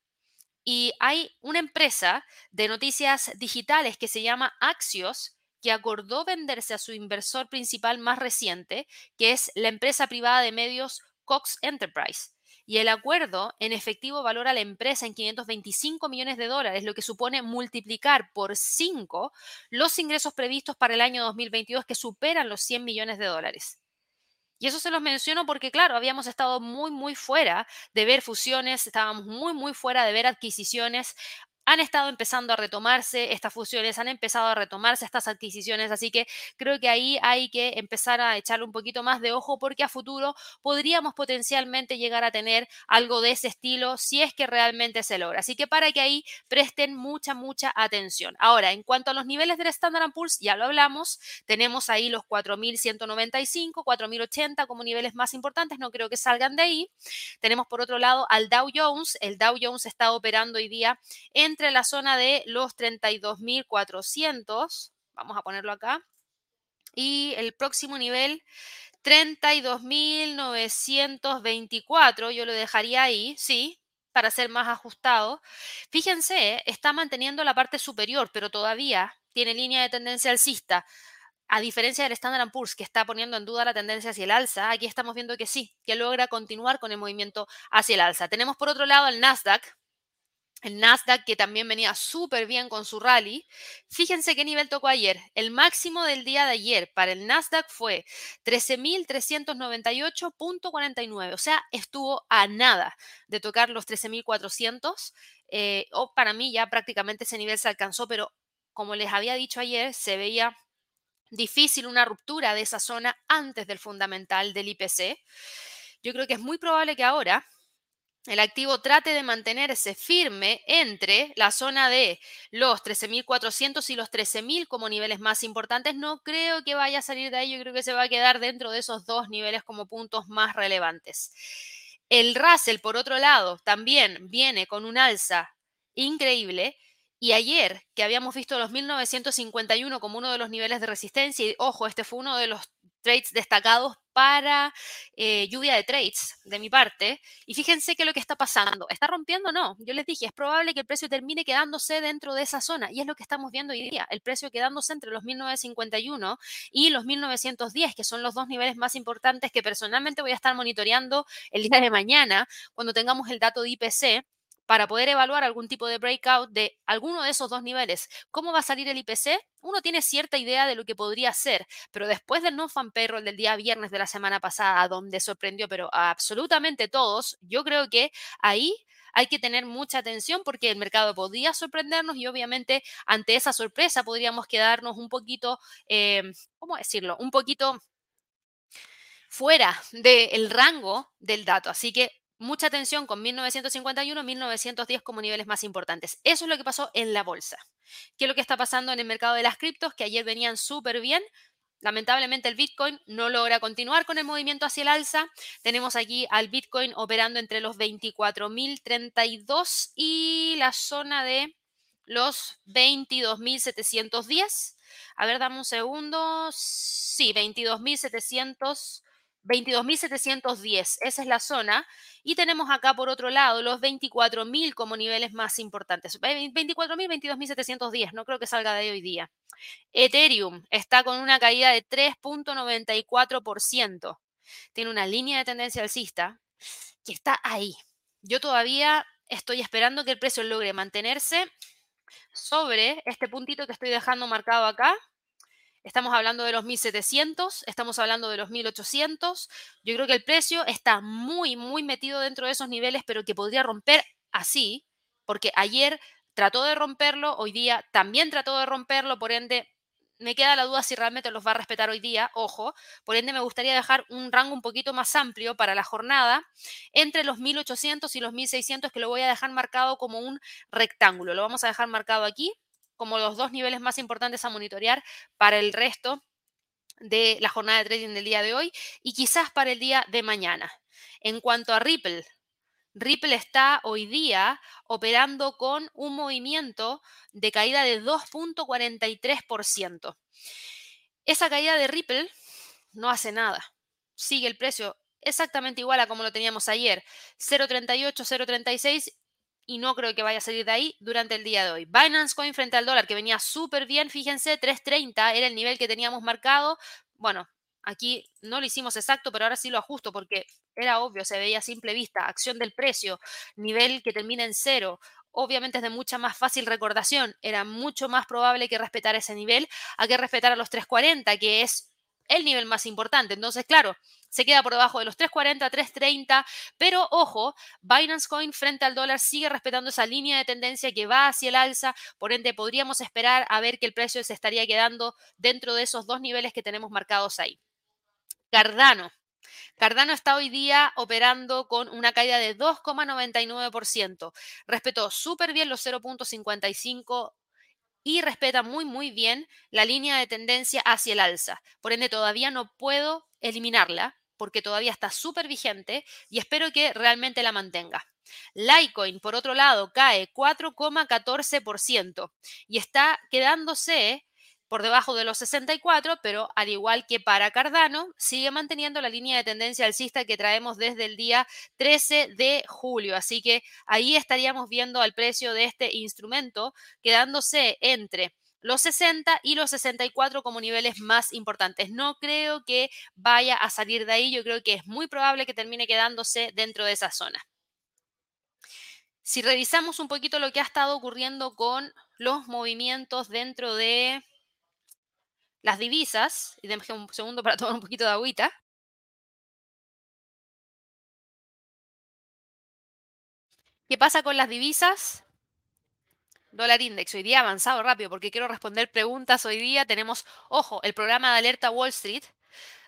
Speaker 1: Y hay una empresa de noticias digitales que se llama Axios, que acordó venderse a su inversor principal más reciente, que es la empresa privada de medios Cox Enterprise. Y el acuerdo en efectivo valora a la empresa en 525 millones de dólares, lo que supone multiplicar por 5 los ingresos previstos para el año 2022 que superan los 100 millones de dólares. Y eso se los menciono porque, claro, habíamos estado muy, muy fuera de ver fusiones, estábamos muy, muy fuera de ver adquisiciones han estado empezando a retomarse estas fusiones, han empezado a retomarse estas adquisiciones, así que creo que ahí hay que empezar a echarle un poquito más de ojo porque a futuro podríamos potencialmente llegar a tener algo de ese estilo si es que realmente se logra. Así que para que ahí presten mucha, mucha atención. Ahora, en cuanto a los niveles del Standard Poor's, ya lo hablamos, tenemos ahí los 4.195, 4.080 como niveles más importantes, no creo que salgan de ahí. Tenemos por otro lado al Dow Jones, el Dow Jones está operando hoy día en entre la zona de los 32.400, vamos a ponerlo acá, y el próximo nivel 32.924, yo lo dejaría ahí, sí, para ser más ajustado. Fíjense, está manteniendo la parte superior, pero todavía tiene línea de tendencia alcista. A diferencia del Standard Poor's, que está poniendo en duda la tendencia hacia el alza, aquí estamos viendo que sí, que logra continuar con el movimiento hacia el alza. Tenemos por otro lado el Nasdaq, el Nasdaq, que también venía súper bien con su rally. Fíjense qué nivel tocó ayer. El máximo del día de ayer para el Nasdaq fue 13.398.49. O sea, estuvo a nada de tocar los 13.400. Eh, o para mí ya prácticamente ese nivel se alcanzó, pero como les había dicho ayer, se veía difícil una ruptura de esa zona antes del fundamental del IPC. Yo creo que es muy probable que ahora el activo trate de mantenerse firme entre la zona de los 13.400 y los 13.000 como niveles más importantes, no creo que vaya a salir de ahí, yo creo que se va a quedar dentro de esos dos niveles como puntos más relevantes. El Russell, por otro lado, también viene con un alza increíble. Y ayer, que habíamos visto los 1951 como uno de los niveles de resistencia, y ojo, este fue uno de los trades destacados para eh, lluvia de trades de mi parte. Y fíjense que lo que está pasando, ¿está rompiendo? No, yo les dije, es probable que el precio termine quedándose dentro de esa zona. Y es lo que estamos viendo hoy día, el precio quedándose entre los 1951 y los 1910, que son los dos niveles más importantes que personalmente voy a estar monitoreando el día de mañana cuando tengamos el dato de IPC para poder evaluar algún tipo de breakout de alguno de esos dos niveles. ¿Cómo va a salir el IPC? Uno tiene cierta idea de lo que podría ser, pero después del non-fan payroll del día viernes de la semana pasada, donde sorprendió, pero a absolutamente todos, yo creo que ahí hay que tener mucha atención porque el mercado podría sorprendernos y obviamente ante esa sorpresa podríamos quedarnos un poquito, eh, ¿cómo decirlo? Un poquito fuera del rango del dato. Así que mucha atención con 1951, 1910 como niveles más importantes. Eso es lo que pasó en la bolsa. ¿Qué es lo que está pasando en el mercado de las criptos? Que ayer venían súper bien. Lamentablemente el Bitcoin no logra continuar con el movimiento hacia el alza. Tenemos aquí al Bitcoin operando entre los 24.032 y la zona de los 22.710. A ver, dame un segundo. Sí, 22.700. 22.710, esa es la zona. Y tenemos acá por otro lado los 24.000 como niveles más importantes. 24.000, 22.710, no creo que salga de hoy día. Ethereum está con una caída de 3.94%. Tiene una línea de tendencia alcista que está ahí. Yo todavía estoy esperando que el precio logre mantenerse sobre este puntito que estoy dejando marcado acá, Estamos hablando de los 1700, estamos hablando de los 1800. Yo creo que el precio está muy, muy metido dentro de esos niveles, pero que podría romper así, porque ayer trató de romperlo, hoy día también trató de romperlo, por ende me queda la duda si realmente los va a respetar hoy día, ojo, por ende me gustaría dejar un rango un poquito más amplio para la jornada entre los 1800 y los 1600 que lo voy a dejar marcado como un rectángulo, lo vamos a dejar marcado aquí como los dos niveles más importantes a monitorear para el resto de la jornada de trading del día de hoy y quizás para el día de mañana. En cuanto a Ripple, Ripple está hoy día operando con un movimiento de caída de 2.43%. Esa caída de Ripple no hace nada. Sigue el precio exactamente igual a como lo teníamos ayer, 0.38, 0.36 y no creo que vaya a salir de ahí durante el día de hoy. Binance Coin frente al dólar, que venía súper bien, fíjense, 3.30 era el nivel que teníamos marcado. Bueno, aquí no lo hicimos exacto, pero ahora sí lo ajusto porque era obvio, se veía a simple vista, acción del precio, nivel que termina en cero. Obviamente es de mucha más fácil recordación, era mucho más probable que respetar ese nivel a que respetar a los 3.40, que es el nivel más importante. Entonces, claro, se queda por debajo de los 3.40, 3.30, pero ojo, Binance Coin frente al dólar sigue respetando esa línea de tendencia que va hacia el alza, por ende podríamos esperar a ver que el precio se estaría quedando dentro de esos dos niveles que tenemos marcados ahí. Cardano. Cardano está hoy día operando con una caída de 2,99%. Respetó súper bien los 0.55 y respeta muy, muy bien la línea de tendencia hacia el alza. Por ende, todavía no puedo eliminarla porque todavía está súper vigente y espero que realmente la mantenga. Litecoin, por otro lado, cae 4,14% y está quedándose por debajo de los 64, pero al igual que para Cardano, sigue manteniendo la línea de tendencia alcista que traemos desde el día 13 de julio. Así que ahí estaríamos viendo al precio de este instrumento quedándose entre los 60 y los 64 como niveles más importantes. No creo que vaya a salir de ahí, yo creo que es muy probable que termine quedándose dentro de esa zona. Si revisamos un poquito lo que ha estado ocurriendo con los movimientos dentro de las divisas, y déjame un segundo para tomar un poquito de agüita. ¿Qué pasa con las divisas? Dólar Index hoy día avanzado rápido porque quiero responder preguntas hoy día. Tenemos, ojo, el programa de alerta Wall Street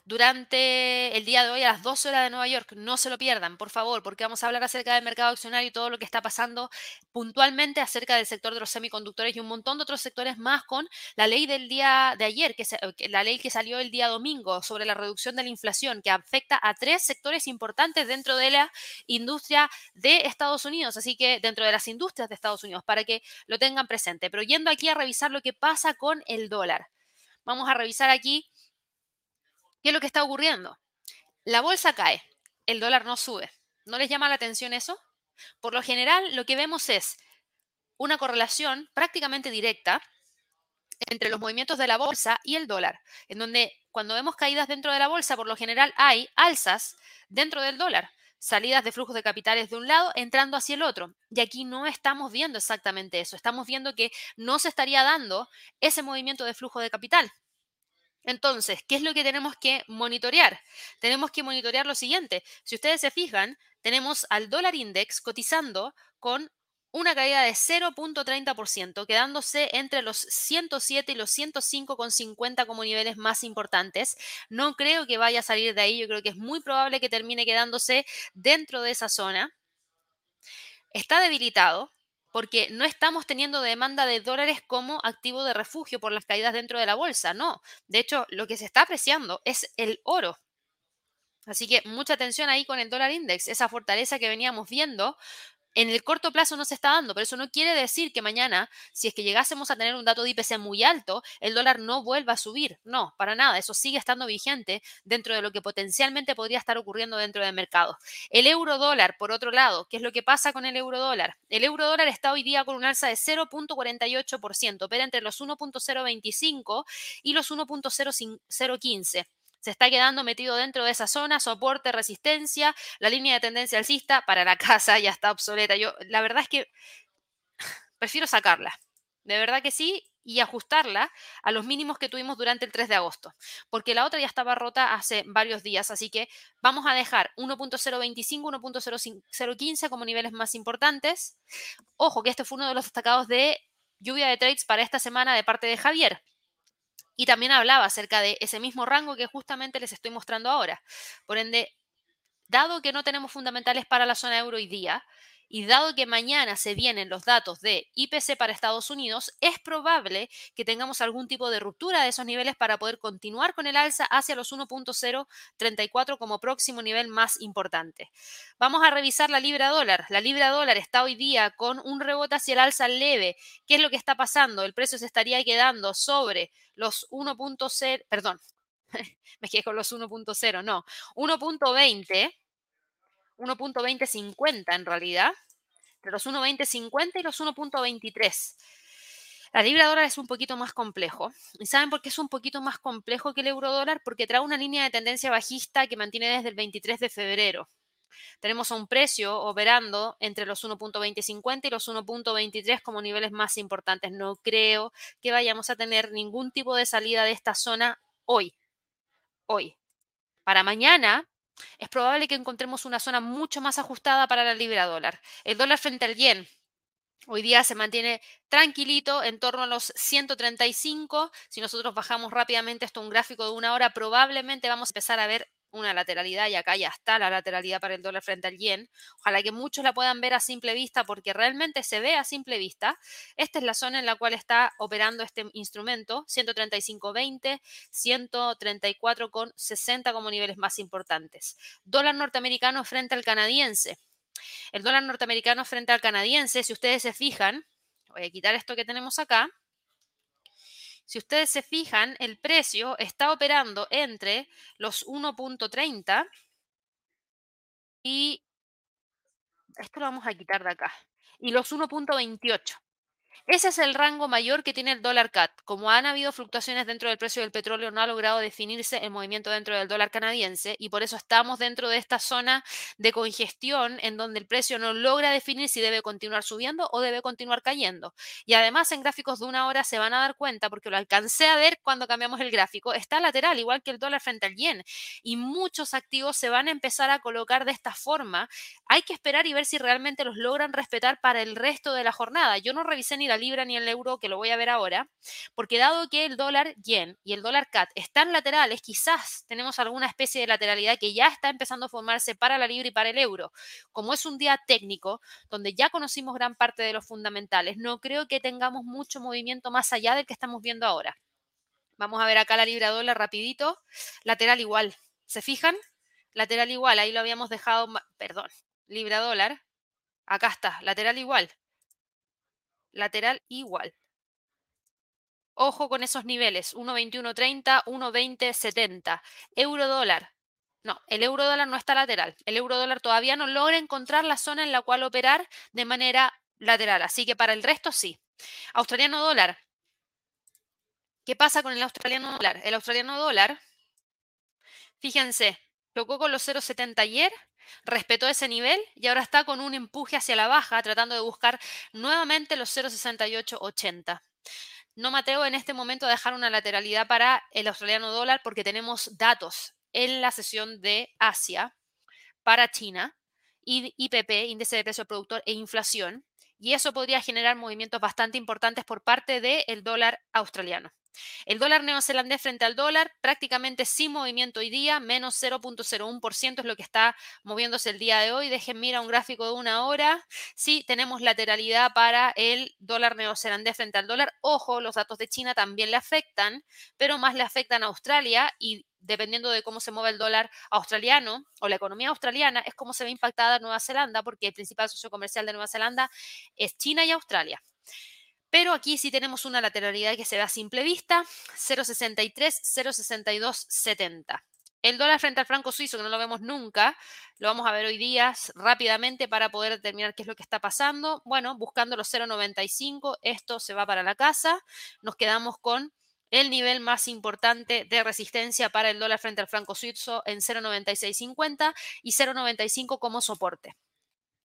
Speaker 1: durante el día de hoy a las 12 horas de Nueva York. No se lo pierdan, por favor, porque vamos a hablar acerca del mercado accionario y todo lo que está pasando puntualmente acerca del sector de los semiconductores y un montón de otros sectores más con la ley del día de ayer, que, la ley que salió el día domingo sobre la reducción de la inflación, que afecta a tres sectores importantes dentro de la industria de Estados Unidos, así que dentro de las industrias de Estados Unidos, para que lo tengan presente. Pero yendo aquí a revisar lo que pasa con el dólar. Vamos a revisar aquí ¿Qué es lo que está ocurriendo? La bolsa cae, el dólar no sube. ¿No les llama la atención eso? Por lo general, lo que vemos es una correlación prácticamente directa entre los movimientos de la bolsa y el dólar, en donde cuando vemos caídas dentro de la bolsa, por lo general hay alzas dentro del dólar, salidas de flujos de capitales de un lado entrando hacia el otro. Y aquí no estamos viendo exactamente eso, estamos viendo que no se estaría dando ese movimiento de flujo de capital. Entonces, ¿qué es lo que tenemos que monitorear? Tenemos que monitorear lo siguiente. Si ustedes se fijan, tenemos al dólar index cotizando con una caída de 0.30%, quedándose entre los 107 y los 105,50 como niveles más importantes. No creo que vaya a salir de ahí, yo creo que es muy probable que termine quedándose dentro de esa zona. Está debilitado porque no estamos teniendo demanda de dólares como activo de refugio por las caídas dentro de la bolsa, no. De hecho, lo que se está apreciando es el oro. Así que mucha atención ahí con el dólar index, esa fortaleza que veníamos viendo en el corto plazo no se está dando, pero eso no quiere decir que mañana, si es que llegásemos a tener un dato de IPC muy alto, el dólar no vuelva a subir. No, para nada, eso sigue estando vigente dentro de lo que potencialmente podría estar ocurriendo dentro del mercado. El euro dólar, por otro lado, ¿qué es lo que pasa con el euro dólar? El euro dólar está hoy día con un alza de 0.48%, pero entre los 1.025 y los 1.015 se está quedando metido dentro de esa zona, soporte, resistencia, la línea de tendencia alcista para la casa ya está obsoleta. Yo, la verdad es que prefiero sacarla, de verdad que sí, y ajustarla a los mínimos que tuvimos durante el 3 de agosto, porque la otra ya estaba rota hace varios días, así que vamos a dejar 1.025, 1.015 como niveles más importantes. Ojo que este fue uno de los destacados de lluvia de trades para esta semana de parte de Javier. Y también hablaba acerca de ese mismo rango que justamente les estoy mostrando ahora. Por ende, dado que no tenemos fundamentales para la zona euro hoy día, y dado que mañana se vienen los datos de IPC para Estados Unidos, es probable que tengamos algún tipo de ruptura de esos niveles para poder continuar con el alza hacia los 1.034 como próximo nivel más importante. Vamos a revisar la libra dólar. La libra dólar está hoy día con un rebote hacia el alza leve. ¿Qué es lo que está pasando? El precio se estaría quedando sobre los 1.0, perdón, me quedé con los 1.0, no, 1.20 1.2050 en realidad, entre los 1.2050 y los 1.23. La libra dólar es un poquito más complejo. ¿Y saben por qué es un poquito más complejo que el euro dólar? Porque trae una línea de tendencia bajista que mantiene desde el 23 de febrero. Tenemos un precio operando entre los 1.2050 y los 1.23 como niveles más importantes. No creo que vayamos a tener ningún tipo de salida de esta zona hoy. Hoy. Para mañana es probable que encontremos una zona mucho más ajustada para la libra dólar. El dólar frente al yen hoy día se mantiene tranquilito en torno a los 135. Si nosotros bajamos rápidamente esto un gráfico de una hora, probablemente vamos a empezar a ver una lateralidad y acá ya está la lateralidad para el dólar frente al yen. Ojalá que muchos la puedan ver a simple vista porque realmente se ve a simple vista. Esta es la zona en la cual está operando este instrumento, 135.20, 134.60 como niveles más importantes. Dólar norteamericano frente al canadiense. El dólar norteamericano frente al canadiense, si ustedes se fijan, voy a quitar esto que tenemos acá, si ustedes se fijan, el precio está operando entre los 1.30 y esto lo vamos a quitar de acá y los 1.28. Ese es el rango mayor que tiene el dólar CAT. Como han habido fluctuaciones dentro del precio del petróleo, no ha logrado definirse el movimiento dentro del dólar canadiense y por eso estamos dentro de esta zona de congestión en donde el precio no logra definir si debe continuar subiendo o debe continuar cayendo. Y además en gráficos de una hora se van a dar cuenta, porque lo alcancé a ver cuando cambiamos el gráfico, está lateral, igual que el dólar frente al yen. Y muchos activos se van a empezar a colocar de esta forma. Hay que esperar y ver si realmente los logran respetar para el resto de la jornada. Yo no revisé ni la libra ni el euro, que lo voy a ver ahora, porque dado que el dólar yen y el dólar cat están laterales, quizás tenemos alguna especie de lateralidad que ya está empezando a formarse para la libra y para el euro. Como es un día técnico, donde ya conocimos gran parte de los fundamentales, no creo que tengamos mucho movimiento más allá del que estamos viendo ahora. Vamos a ver acá la libra dólar rapidito, lateral igual. ¿Se fijan? Lateral igual, ahí lo habíamos dejado, perdón, libra dólar. Acá está, lateral igual lateral igual. Ojo con esos niveles, 1.21.30, 1.20.70. Euro dólar. No, el euro dólar no está lateral. El euro dólar todavía no logra encontrar la zona en la cual operar de manera lateral. Así que para el resto sí. Australiano dólar. ¿Qué pasa con el australiano dólar? El australiano dólar, fíjense, tocó con los 0.70 ayer respetó ese nivel y ahora está con un empuje hacia la baja, tratando de buscar nuevamente los 0,6880. No me atrevo en este momento a dejar una lateralidad para el australiano dólar porque tenemos datos en la sesión de Asia para China IPP, índice de precio productor, e inflación. Y eso podría generar movimientos bastante importantes por parte del dólar australiano. El dólar neozelandés frente al dólar prácticamente sin movimiento hoy día, menos 0.01% es lo que está moviéndose el día de hoy. Dejen mira un gráfico de una hora. Sí, tenemos lateralidad para el dólar neozelandés frente al dólar. Ojo, los datos de China también le afectan, pero más le afectan a Australia y dependiendo de cómo se mueve el dólar australiano o la economía australiana, es cómo se ve impactada Nueva Zelanda, porque el principal socio comercial de Nueva Zelanda es China y Australia. Pero aquí sí tenemos una lateralidad que se ve a simple vista, 0,63, 0,62, 70. El dólar frente al franco suizo, que no lo vemos nunca, lo vamos a ver hoy día rápidamente para poder determinar qué es lo que está pasando. Bueno, buscando los 0,95, esto se va para la casa. Nos quedamos con el nivel más importante de resistencia para el dólar frente al franco suizo en 0,9650 y 0,95 como soporte.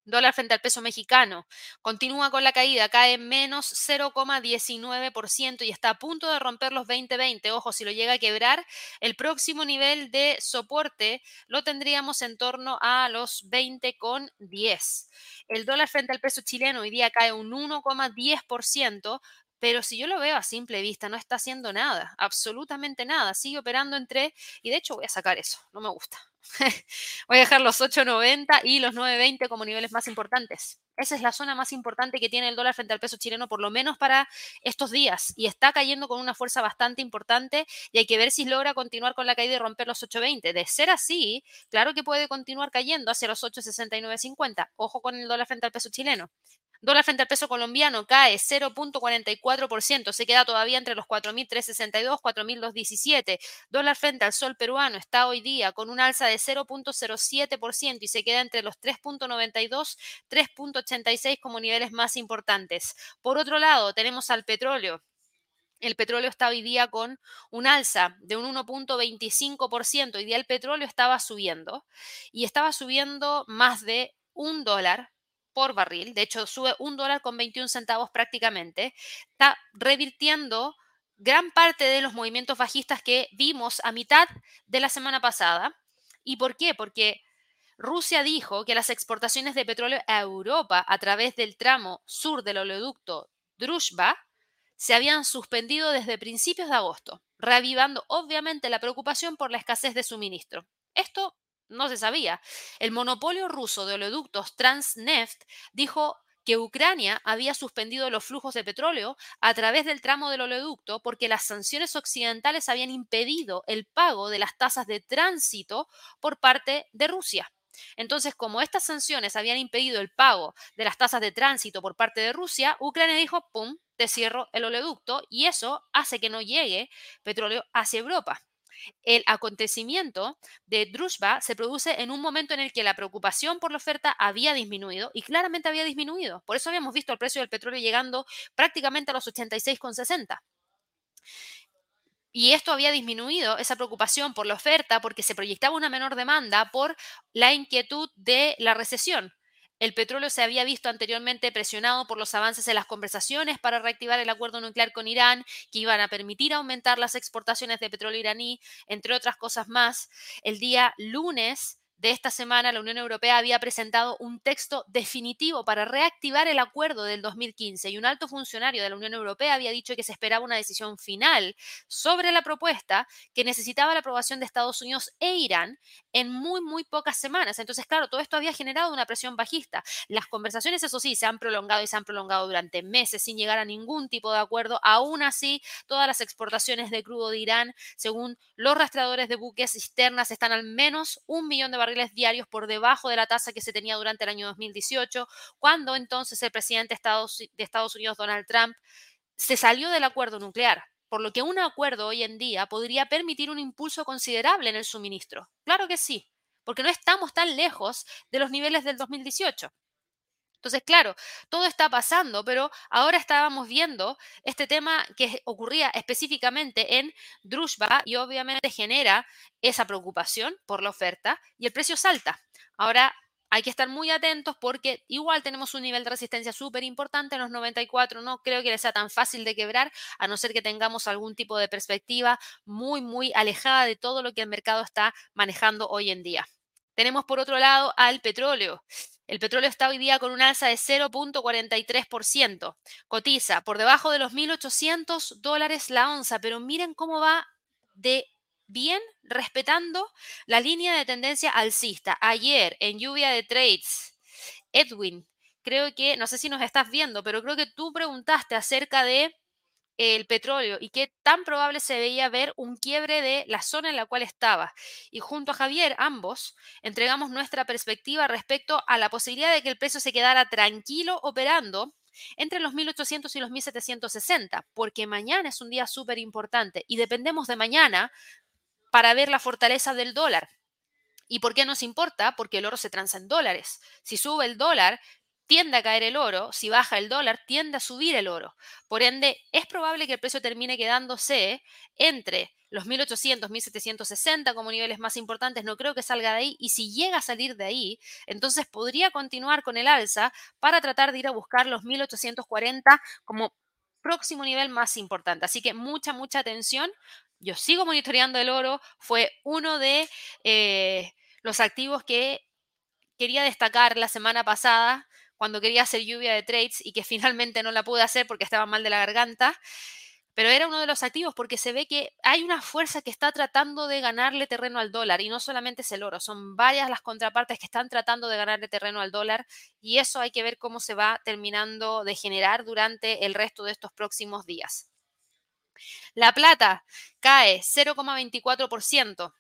Speaker 1: Dólar frente al peso mexicano. Continúa con la caída, cae menos 0,19% y está a punto de romper los 2020. Ojo, si lo llega a quebrar, el próximo nivel de soporte lo tendríamos en torno a los 20,10. El dólar frente al peso chileno hoy día cae un 1,10%, pero si yo lo veo a simple vista, no está haciendo nada, absolutamente nada. Sigue operando entre, y de hecho voy a sacar eso, no me gusta. Voy a dejar los 8.90 y los 9.20 como niveles más importantes. Esa es la zona más importante que tiene el dólar frente al peso chileno, por lo menos para estos días. Y está cayendo con una fuerza bastante importante y hay que ver si logra continuar con la caída y romper los 8.20. De ser así, claro que puede continuar cayendo hacia los 8.69.50. Ojo con el dólar frente al peso chileno. Dólar frente al peso colombiano cae 0.44%, se queda todavía entre los 4.362, 4.217. Dólar frente al sol peruano está hoy día con un alza de 0.07% y se queda entre los 3.92, 3.86 como niveles más importantes. Por otro lado, tenemos al petróleo. El petróleo está hoy día con un alza de un 1.25%. Hoy día el petróleo estaba subiendo y estaba subiendo más de un dólar por barril, de hecho sube un dólar con 21 centavos prácticamente, está revirtiendo gran parte de los movimientos bajistas que vimos a mitad de la semana pasada. ¿Y por qué? Porque Rusia dijo que las exportaciones de petróleo a Europa a través del tramo sur del oleoducto Druzhba se habían suspendido desde principios de agosto, reavivando obviamente la preocupación por la escasez de suministro. Esto no se sabía. El monopolio ruso de oleoductos Transneft dijo que Ucrania había suspendido los flujos de petróleo a través del tramo del oleoducto porque las sanciones occidentales habían impedido el pago de las tasas de tránsito por parte de Rusia. Entonces, como estas sanciones habían impedido el pago de las tasas de tránsito por parte de Rusia, Ucrania dijo, ¡pum!, te cierro el oleoducto y eso hace que no llegue petróleo hacia Europa. El acontecimiento de Druzhba se produce en un momento en el que la preocupación por la oferta había disminuido y claramente había disminuido. Por eso habíamos visto el precio del petróleo llegando prácticamente a los 86,60. Y esto había disminuido, esa preocupación por la oferta, porque se proyectaba una menor demanda por la inquietud de la recesión. El petróleo se había visto anteriormente presionado por los avances en las conversaciones para reactivar el acuerdo nuclear con Irán, que iban a permitir aumentar las exportaciones de petróleo iraní, entre otras cosas más. El día lunes de esta semana, la Unión Europea había presentado un texto definitivo para reactivar el acuerdo del 2015 y un alto funcionario de la Unión Europea había dicho que se esperaba una decisión final sobre la propuesta que necesitaba la aprobación de Estados Unidos e Irán en muy, muy pocas semanas. Entonces, claro, todo esto había generado una presión bajista. Las conversaciones, eso sí, se han prolongado y se han prolongado durante meses sin llegar a ningún tipo de acuerdo. Aún así, todas las exportaciones de crudo de Irán, según los rastreadores de buques cisternas, están al menos un millón de diarios por debajo de la tasa que se tenía durante el año 2018, cuando entonces el presidente de Estados Unidos, Donald Trump, se salió del acuerdo nuclear por lo que un acuerdo hoy en día podría permitir un impulso considerable en el suministro. Claro que sí, porque no estamos tan lejos de los niveles del 2018. Entonces, claro, todo está pasando, pero ahora estábamos viendo este tema que ocurría específicamente en Drushba y obviamente genera esa preocupación por la oferta y el precio salta. Ahora hay que estar muy atentos porque igual tenemos un nivel de resistencia súper importante en los 94. No creo que le sea tan fácil de quebrar, a no ser que tengamos algún tipo de perspectiva muy, muy alejada de todo lo que el mercado está manejando hoy en día. Tenemos por otro lado al petróleo. El petróleo está hoy día con un alza de 0.43%. Cotiza por debajo de los 1.800 dólares la onza, pero miren cómo va de bien respetando la línea de tendencia alcista. Ayer en lluvia de trades, Edwin, creo que, no sé si nos estás viendo, pero creo que tú preguntaste acerca de el petróleo y qué tan probable se veía ver un quiebre de la zona en la cual estaba. Y junto a Javier, ambos, entregamos nuestra perspectiva respecto a la posibilidad de que el precio se quedara tranquilo operando entre los 1800 y los 1760, porque mañana es un día súper importante y dependemos de mañana para ver la fortaleza del dólar. ¿Y por qué nos importa? Porque el oro se transa en dólares. Si sube el dólar, tiende a caer el oro, si baja el dólar, tiende a subir el oro. Por ende, es probable que el precio termine quedándose entre los 1800, 1760 como niveles más importantes, no creo que salga de ahí, y si llega a salir de ahí, entonces podría continuar con el alza para tratar de ir a buscar los 1840 como próximo nivel más importante. Así que mucha, mucha atención. Yo sigo monitoreando el oro, fue uno de eh, los activos que quería destacar la semana pasada cuando quería hacer lluvia de trades y que finalmente no la pude hacer porque estaba mal de la garganta. Pero era uno de los activos porque se ve que hay una fuerza que está tratando de ganarle terreno al dólar y no solamente es el oro, son varias las contrapartes que están tratando de ganarle terreno al dólar y eso hay que ver cómo se va terminando de generar durante el resto de estos próximos días. La plata cae 0,24%,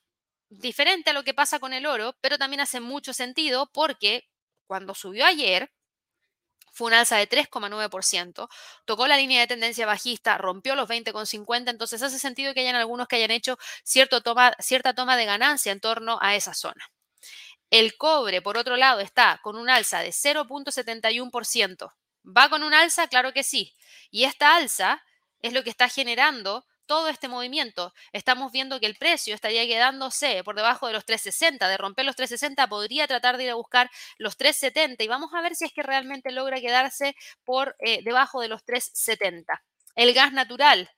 Speaker 1: diferente a lo que pasa con el oro, pero también hace mucho sentido porque cuando subió ayer, fue un alza de 3,9%, tocó la línea de tendencia bajista, rompió los 20,50, entonces hace sentido que hayan algunos que hayan hecho cierta toma de ganancia en torno a esa zona. El cobre, por otro lado, está con un alza de 0.71%. ¿Va con un alza? Claro que sí. Y esta alza es lo que está generando todo este movimiento. Estamos viendo que el precio estaría quedándose por debajo de los 360. De romper los 360 podría tratar de ir a buscar los 370 y vamos a ver si es que realmente logra quedarse por eh, debajo de los 370. El gas natural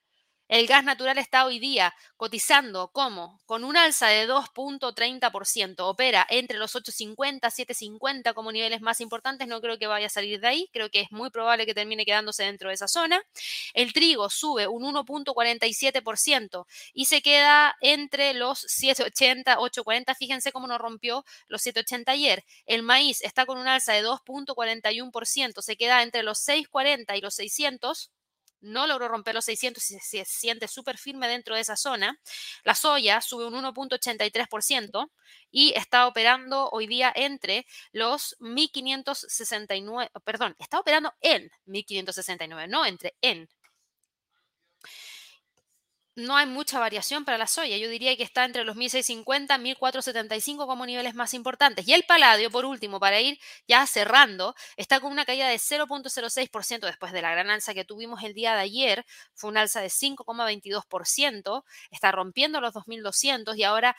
Speaker 1: el gas natural está hoy día cotizando como con un alza de 2.30%. Opera entre los 8.50, 7.50 como niveles más importantes. No creo que vaya a salir de ahí. Creo que es muy probable que termine quedándose dentro de esa zona. El trigo sube un 1.47% y se queda entre los 7.80, 8.40. Fíjense cómo nos rompió los 7.80 ayer. El maíz está con un alza de 2.41%. Se queda entre los 6.40 y los 600 no logró romper los 600 y se siente súper firme dentro de esa zona. La soya sube un 1.83% y está operando hoy día entre los 1569, perdón, está operando en 1569, no entre, en no hay mucha variación para la soya. Yo diría que está entre los 1650 y 1475 como niveles más importantes. Y el paladio, por último, para ir ya cerrando, está con una caída de 0.06% después de la gran alza que tuvimos el día de ayer. Fue una alza de 5,22%. Está rompiendo los 2200 y ahora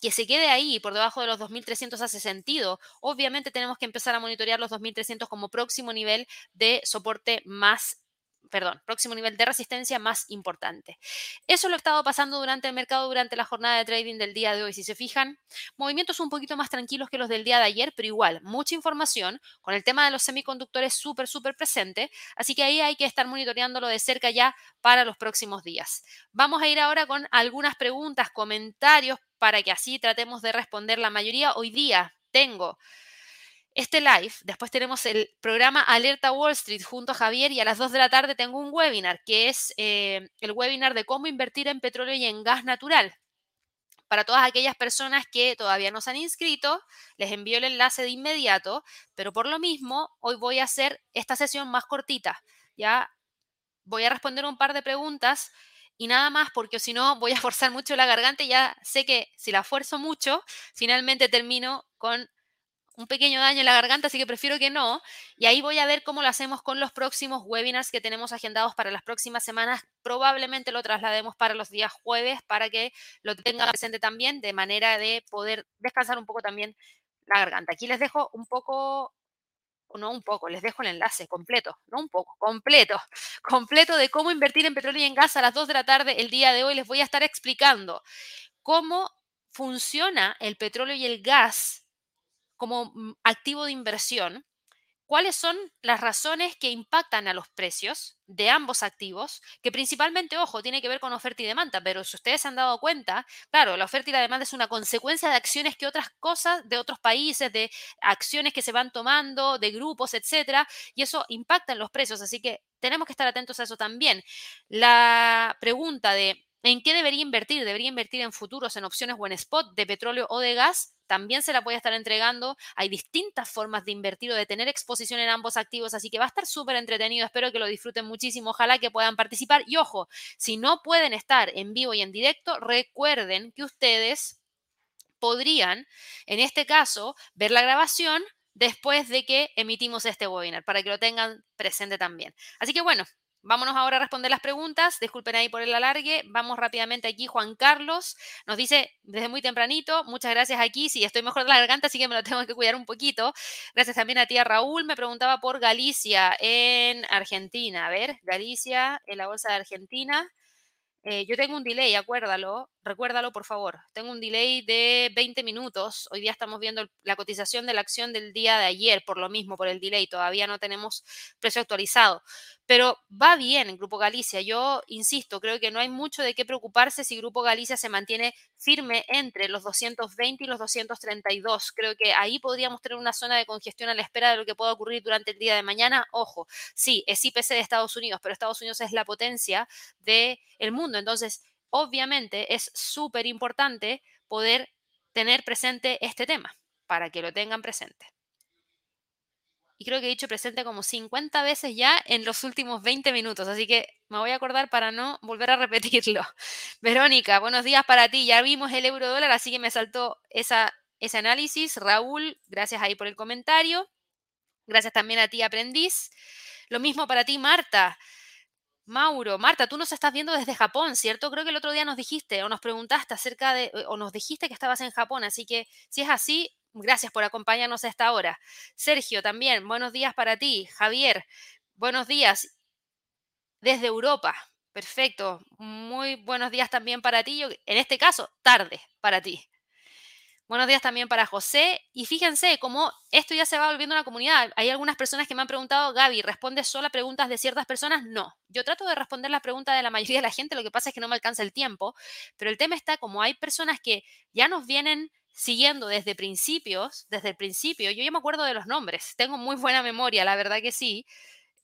Speaker 1: que se quede ahí por debajo de los 2.300 hace sentido. Obviamente tenemos que empezar a monitorear los 2.300 como próximo nivel de soporte más perdón, próximo nivel de resistencia más importante. Eso lo ha estado pasando durante el mercado, durante la jornada de trading del día de hoy. Si se fijan, movimientos un poquito más tranquilos que los del día de ayer, pero igual, mucha información con el tema de los semiconductores súper, súper presente. Así que ahí hay que estar monitoreándolo de cerca ya para los próximos días. Vamos a ir ahora con algunas preguntas, comentarios, para que así tratemos de responder la mayoría. Hoy día tengo este live, después tenemos el programa Alerta Wall Street junto a Javier y a las 2 de la tarde tengo un webinar que es eh, el webinar de cómo invertir en petróleo y en gas natural. Para todas aquellas personas que todavía no se han inscrito, les envío el enlace de inmediato, pero por lo mismo, hoy voy a hacer esta sesión más cortita. Ya voy a responder un par de preguntas y nada más, porque si no voy a forzar mucho la garganta ya sé que si la fuerzo mucho, finalmente termino con un pequeño daño en la garganta, así que prefiero que no. Y ahí voy a ver cómo lo hacemos con los próximos webinars que tenemos agendados para las próximas semanas. Probablemente lo traslademos para los días jueves para que lo tenga presente también, de manera de poder descansar un poco también la garganta. Aquí les dejo un poco, no un poco, les dejo el enlace completo, no un poco, completo, completo de cómo invertir en petróleo y en gas a las 2 de la tarde el día de hoy. Les voy a estar explicando cómo funciona el petróleo y el gas como mm, activo de inversión, cuáles son las razones que impactan a los precios de ambos activos, que principalmente, ojo, tiene que ver con oferta y demanda, pero si ustedes se han dado cuenta, claro, la oferta y la demanda es una consecuencia de acciones que otras cosas de otros países, de acciones que se van tomando, de grupos, etcétera, y eso impacta en los precios, así que tenemos que estar atentos a eso también. La pregunta de ¿En qué debería invertir? ¿Debería invertir en futuros, en opciones o en spot de petróleo o de gas? También se la puede estar entregando. Hay distintas formas de invertir o de tener exposición en ambos activos, así que va a estar súper entretenido. Espero que lo disfruten muchísimo. Ojalá que puedan participar. Y ojo, si no pueden estar en vivo y en directo, recuerden que ustedes podrían, en este caso, ver la grabación después de que emitimos este webinar, para que lo tengan presente también. Así que bueno, Vámonos ahora a responder las preguntas. Disculpen ahí por el alargue. Vamos rápidamente aquí. Juan Carlos nos dice desde muy tempranito, muchas gracias aquí. Sí, estoy mejor de la garganta, así que me lo tengo que cuidar un poquito. Gracias también a tía Raúl. Me preguntaba por Galicia en Argentina. A ver, Galicia en la bolsa de Argentina. Eh, yo tengo un delay, acuérdalo, recuérdalo por favor. Tengo un delay de 20 minutos. Hoy día estamos viendo la cotización de la acción del día de ayer, por lo mismo, por el delay. Todavía no tenemos precio actualizado. Pero va bien en Grupo Galicia. Yo insisto, creo que no hay mucho de qué preocuparse si Grupo Galicia se mantiene firme entre los 220 y los 232. Creo que ahí podríamos tener una zona de congestión a la espera de lo que pueda ocurrir durante el día de mañana. Ojo, sí, es IPC de Estados Unidos, pero Estados Unidos es la potencia del mundo. Entonces, obviamente es súper importante poder tener presente este tema para que lo tengan presente y creo que he dicho presente como 50 veces ya en los últimos 20 minutos, así que me voy a acordar para no volver a repetirlo. Verónica, buenos días para ti. Ya vimos el euro dólar, así que me saltó esa, ese análisis. Raúl, gracias ahí por el comentario. Gracias también a ti, aprendiz. Lo mismo para ti, Marta. Mauro, Marta, tú nos estás viendo desde Japón, ¿cierto? Creo que el otro día nos dijiste o nos preguntaste acerca de, o nos dijiste que estabas en Japón, así que si es así, Gracias por acompañarnos a esta hora. Sergio, también, buenos días para ti. Javier, buenos días desde Europa. Perfecto. Muy buenos días también para ti. En este caso, tarde para ti. Buenos días también para José. Y fíjense cómo esto ya se va volviendo una comunidad. Hay algunas personas que me han preguntado, Gaby, ¿respondes solo a preguntas de ciertas personas? No. Yo trato de responder las preguntas de la mayoría de la gente, lo que pasa es que no me alcanza el tiempo. Pero el tema está como hay personas que ya nos vienen siguiendo desde principios, desde el principio, yo ya me acuerdo de los nombres, tengo muy buena memoria, la verdad que sí,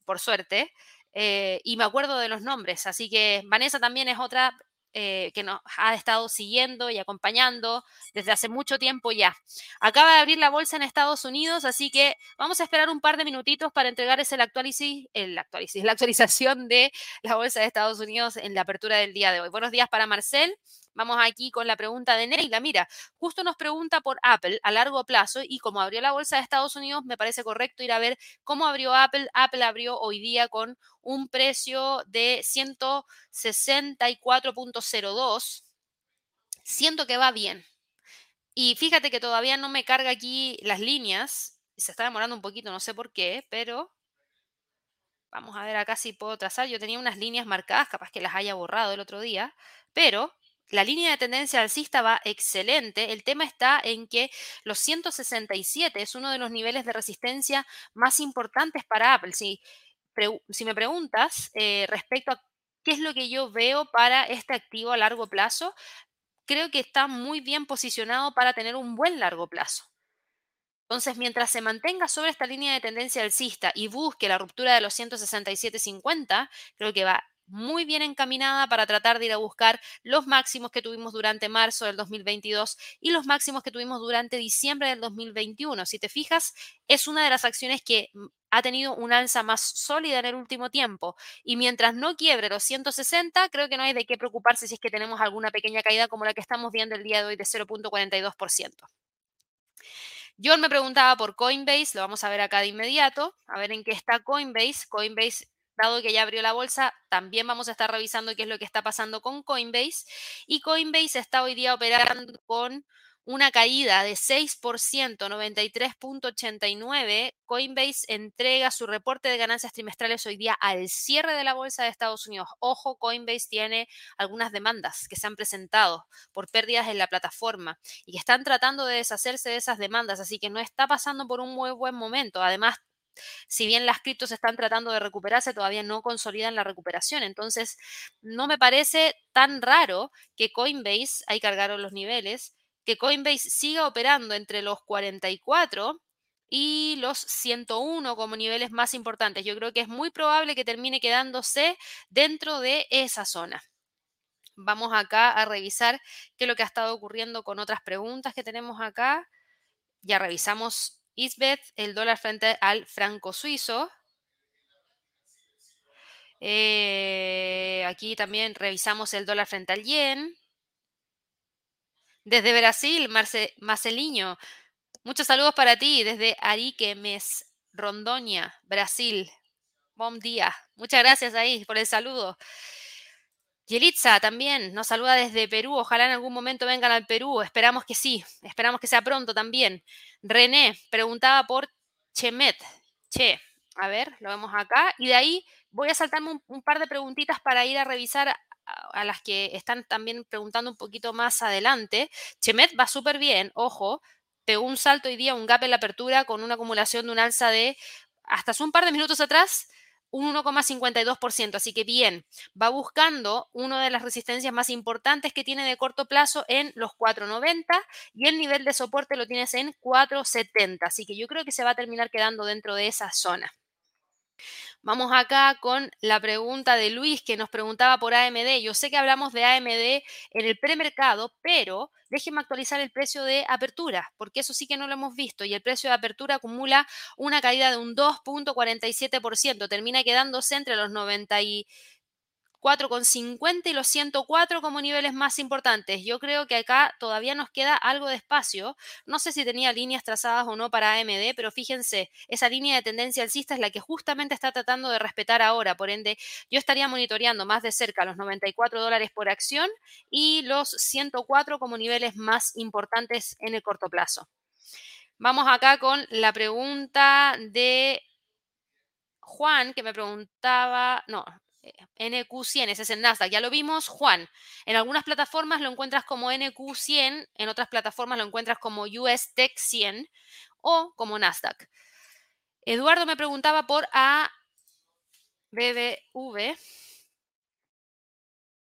Speaker 1: por suerte, eh, y me acuerdo de los nombres, así que Vanessa también es otra eh, que nos ha estado siguiendo y acompañando desde hace mucho tiempo ya. Acaba de abrir la bolsa en Estados Unidos, así que vamos a esperar un par de minutitos para entregar ese actualización, el la actualización de la bolsa de Estados Unidos en la apertura del día de hoy. Buenos días para Marcel. Vamos aquí con la pregunta de Neila. Mira, justo nos pregunta por Apple a largo plazo y como abrió la bolsa de Estados Unidos, me parece correcto ir a ver cómo abrió Apple. Apple abrió hoy día con un precio de 164.02. Siento que va bien. Y fíjate que todavía no me carga aquí las líneas. Se está demorando un poquito, no sé por qué, pero vamos a ver acá si puedo trazar. Yo tenía unas líneas marcadas, capaz que las haya borrado el otro día, pero la línea de tendencia alcista va excelente. El tema está en que los 167 es uno de los niveles de resistencia más importantes para Apple. Si, me preguntas eh, respecto a qué es lo que yo veo para este activo a largo plazo, creo que está muy bien posicionado para tener un buen largo plazo. Entonces, mientras se mantenga sobre esta línea de tendencia alcista y busque la ruptura de los 167.50, creo que va muy bien encaminada para tratar de ir a buscar los máximos que tuvimos durante marzo del 2022 y los máximos que tuvimos durante diciembre del 2021. Si te fijas, es una de las acciones que mm, ha tenido un alza más sólida en el último tiempo. Y mientras no quiebre los 160, creo que no hay de qué preocuparse si es que tenemos alguna pequeña caída como la que estamos viendo el día de hoy de 0.42%. John me preguntaba por Coinbase, lo vamos a ver acá de inmediato, a ver en qué está Coinbase. Coinbase dado que ya abrió la bolsa, también vamos a estar revisando qué es lo que está pasando con Coinbase. Y Coinbase está hoy día operando con una caída de 6%, 93.89. Coinbase entrega su reporte de ganancias trimestrales hoy día al cierre de la bolsa de Estados Unidos. Ojo, Coinbase tiene algunas demandas que se han presentado por pérdidas en la plataforma y que están tratando de deshacerse de esas demandas, así que no está pasando por un muy buen momento. Además, si bien las criptos están tratando de recuperarse, todavía no consolidan la recuperación. Entonces, no me parece tan raro que Coinbase, ahí cargaron los niveles, que Coinbase siga operando entre los 44 y los 101 como niveles más importantes. Yo creo que es muy probable que termine quedándose dentro de esa zona. Vamos acá a revisar qué es lo que ha estado ocurriendo con otras preguntas que tenemos acá. Ya revisamos Isbeth, el dólar frente al franco suizo. Eh, aquí también revisamos el dólar frente al yen. Desde Brasil, Marce, Marceliño. Muchos saludos para ti desde Arique, Mes, Rondoña, Brasil. Buen día. Muchas gracias ahí por el saludo. Yelitza también nos saluda desde Perú. Ojalá en algún momento vengan al Perú. Esperamos que sí. Esperamos que sea pronto también. René preguntaba por Chemet. Che, a ver, lo vemos acá. Y de ahí voy a saltarme un, par de preguntitas para ir a revisar a, las que están también preguntando un poquito más adelante. Chemet va súper bien, ojo. Pegó un salto hoy día, un gap en la apertura con una acumulación de un alza de hasta un par de minutos atrás un 1,52%, así que bien, va buscando una de las resistencias más importantes que tiene de corto plazo en los 4,90 y el nivel de soporte lo tienes en 4,70, así que yo creo que se va a terminar quedando dentro de esa zona. Vamos acá con la pregunta de Luis que nos preguntaba por AMD. Yo sé que hablamos de AMD en el premercado, pero déjenme actualizar el precio de apertura, porque eso sí que no lo hemos visto. Y el precio de apertura acumula una caída de un 2.47%. Termina quedándose entre los 90 y 4,50 y los 104 como niveles más importantes. Yo creo que acá todavía nos queda algo de espacio. No sé si tenía líneas trazadas o no para AMD, pero fíjense, esa línea de tendencia alcista es la que justamente está tratando de respetar ahora. Por ende, yo estaría monitoreando más de cerca los 94 dólares por acción y los 104 como niveles más importantes en el corto plazo. Vamos acá con la pregunta de Juan, que me preguntaba, no, NQ100, ese es el Nasdaq, ya lo vimos, Juan. En algunas plataformas lo encuentras como NQ100, en otras plataformas lo encuentras como US Tech 100 o como Nasdaq. Eduardo me preguntaba por ABBV.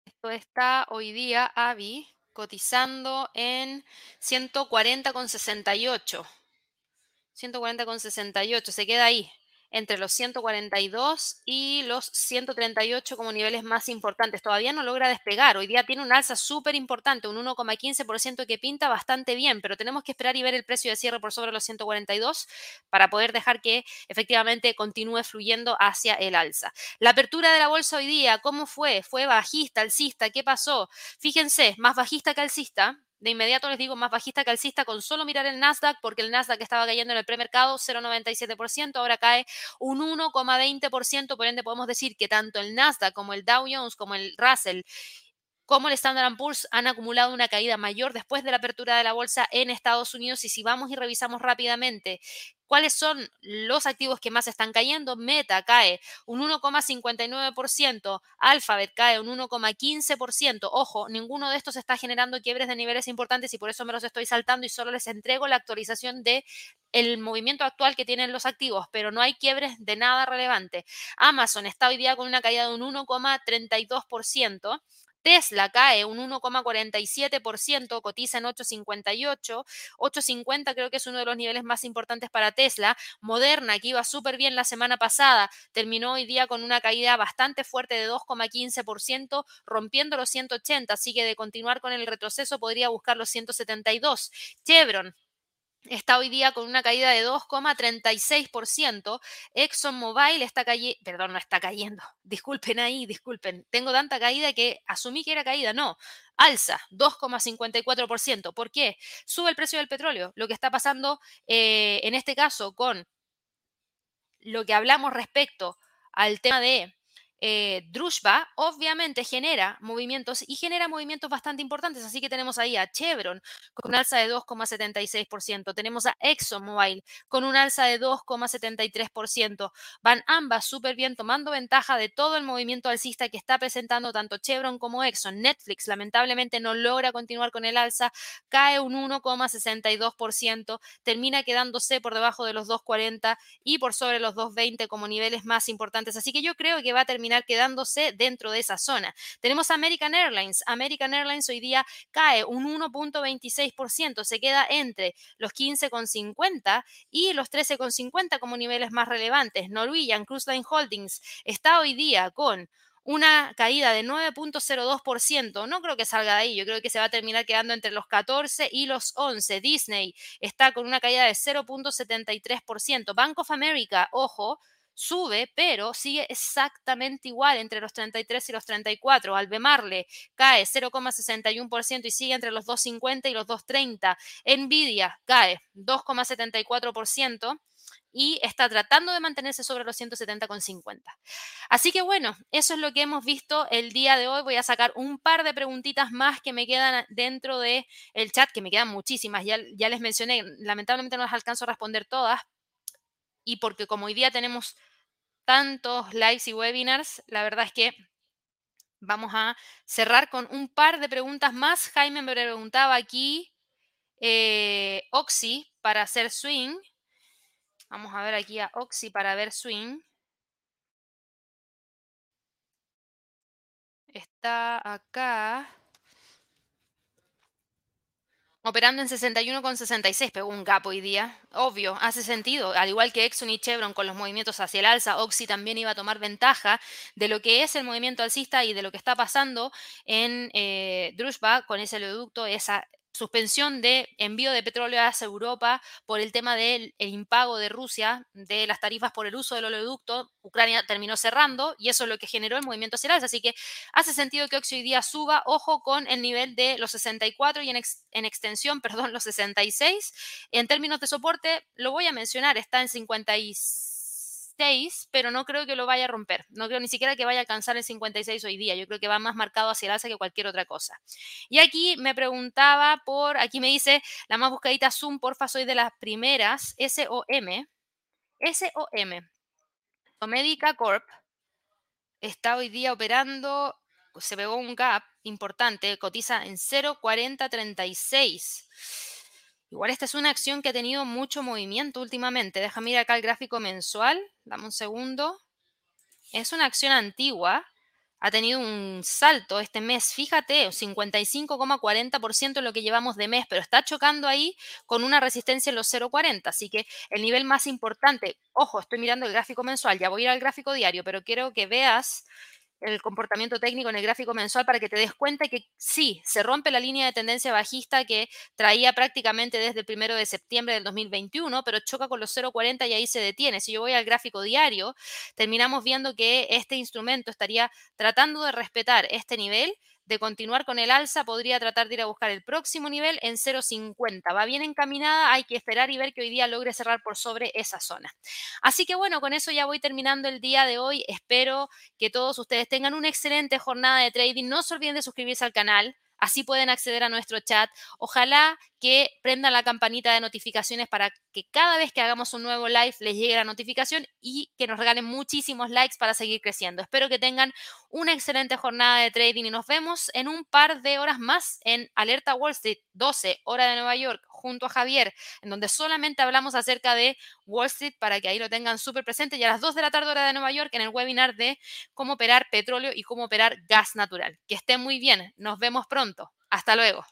Speaker 1: Esto está hoy día, AVI, cotizando en 140,68. 140,68, se queda ahí entre los 142 y los 138 como niveles más importantes. Todavía no logra despegar. Hoy día tiene un alza súper importante, un 1,15% que pinta bastante bien, pero tenemos que esperar y ver el precio de cierre por sobre los 142 para poder dejar que efectivamente continúe fluyendo hacia el alza. La apertura de la bolsa hoy día, ¿cómo fue? ¿Fue bajista, alcista? ¿Qué pasó? Fíjense, más bajista que alcista, de inmediato les digo más bajista que alcista con solo mirar el Nasdaq, porque el Nasdaq estaba cayendo en el premercado 0,97%, ahora cae un 1,20%, por ende podemos decir que tanto el Nasdaq como el Dow Jones como el Russell como el Standard Poor's han acumulado una caída mayor después de la apertura de la bolsa en Estados Unidos. Y si vamos y revisamos rápidamente ¿Cuáles son los activos que más están cayendo? Meta cae un 1,59%, Alphabet cae un 1,15%. Ojo, ninguno de estos está generando quiebres de niveles importantes y por eso me los estoy saltando y solo les entrego la actualización de el movimiento actual que tienen los activos, pero no hay quiebres de nada relevante. Amazon está hoy día con una caída de un 1,32%. Tesla cae un 1,47%, cotiza en 8,58. 8,50 creo que es uno de los niveles más importantes para Tesla. Moderna, que iba súper bien la semana pasada, terminó hoy día con una caída bastante fuerte de 2,15%, rompiendo los 180. Así que de continuar con el retroceso podría buscar los 172. Chevron, está hoy día con una caída de 2,36%. ExxonMobil está cayendo, perdón, no está cayendo, disculpen ahí, disculpen, tengo tanta caída que asumí que era caída, no, alza 2,54%. ¿Por qué? Sube el precio del petróleo. Lo que está pasando eh, en este caso con lo que hablamos respecto al tema de eh, Drushba obviamente genera movimientos y genera movimientos bastante importantes. Así que tenemos ahí a Chevron con un alza de 2,76%. Tenemos a ExxonMobil con un alza de 2,73%. Van ambas súper bien tomando ventaja de todo el movimiento alcista que está presentando tanto Chevron como Exxon. Netflix lamentablemente no logra continuar con el alza, cae un 1,62%, termina quedándose por debajo de los 2,40 y por sobre los 2,20 como niveles más importantes. Así que yo creo que va a terminar quedándose dentro de esa zona. Tenemos American Airlines. American Airlines hoy día cae un 1.26%, se queda entre los 15,50 y los 13,50 como niveles más relevantes. Norwegian Cruise Line Holdings está hoy día con una caída de 9.02%. No creo que salga de ahí, yo creo que se va a terminar quedando entre los 14 y los 11. Disney está con una caída de 0.73%. Bank of America, ojo, sube, pero sigue exactamente igual entre los 33 y los 34. Albemarle cae 0,61% y sigue entre los 2,50 y los 2,30. Nvidia cae 2,74% y está tratando de mantenerse sobre los 170,50. Así que bueno, eso es lo que hemos visto el día de hoy. Voy a sacar un par de preguntitas más que me quedan dentro del el chat, que me quedan muchísimas. Ya, ya les mencioné, lamentablemente no las alcanzo a responder todas, y porque como hoy día tenemos tantos lives y webinars, la verdad es que vamos a cerrar con un par de preguntas más. Jaime me preguntaba aquí, eh, Oxy para hacer swing. Vamos a ver aquí a Oxy para ver swing. Está acá. Operando en 61,66, pegó un gap hoy día. Obvio, hace sentido. Al igual que Exxon y Chevron con los movimientos hacia el alza, Oxy también iba a tomar ventaja de lo que es el movimiento alcista y de lo que está pasando en eh, Drushba con ese oleoducto, esa suspensión de envío de petróleo hacia Europa por el tema del impago de Rusia de las tarifas por el uso del oleoducto. Ucrania terminó cerrando y eso es lo que generó el movimiento hacia Así que hace sentido que hoy día suba, ojo con el nivel de los 64 y en, en extensión, perdón, los 66. En términos de soporte, lo voy a mencionar, está en 56 pero no creo que lo vaya a romper. No creo ni siquiera que vaya a alcanzar el 56 hoy día. Yo creo que va más marcado hacia el alza que cualquier otra cosa. Y aquí me preguntaba por, aquí me dice, la más buscadita Zoom, porfa, soy de las primeras, SOM. SOM. Medica Corp está hoy día operando, se pegó un gap importante, cotiza en 0.4036. Igual esta es una acción que ha tenido mucho movimiento últimamente. Déjame ir acá el gráfico mensual. Dame un segundo. Es una acción antigua. Ha tenido un salto este mes, fíjate, 55,40% en lo que llevamos de mes, pero está chocando ahí con una resistencia en los 0,40. Así que el nivel más importante, ojo, estoy mirando el gráfico mensual, ya voy a ir al gráfico diario, pero quiero que veas el comportamiento técnico en el gráfico mensual para que te des cuenta que sí, se rompe la línea de tendencia bajista que traía prácticamente desde el primero de septiembre del 2021, pero choca con los 0,40 y ahí se detiene. Si yo voy al gráfico diario, terminamos viendo que este instrumento estaría tratando de respetar este nivel de continuar con el alza, podría tratar de ir a buscar el próximo nivel en 0,50. Va bien encaminada, hay que esperar y ver que hoy día logre cerrar por sobre esa zona. Así que bueno, con eso ya voy terminando el día de hoy. Espero que todos ustedes tengan una excelente jornada de trading. No se olviden de suscribirse al canal. Así pueden acceder a nuestro chat. Ojalá que prendan la campanita de notificaciones para que cada vez que hagamos un nuevo live les llegue la notificación y que nos regalen muchísimos likes para seguir creciendo. Espero que tengan una excelente jornada de trading y nos vemos en un par de horas más en Alerta Wall Street, 12 hora de Nueva York, junto a Javier, en donde solamente hablamos acerca de Wall Street para que ahí lo tengan súper presente y a las 2 de la tarde hora de Nueva York en el webinar de cómo operar petróleo y cómo operar gas natural. Que estén muy bien, nos vemos pronto. Hasta luego.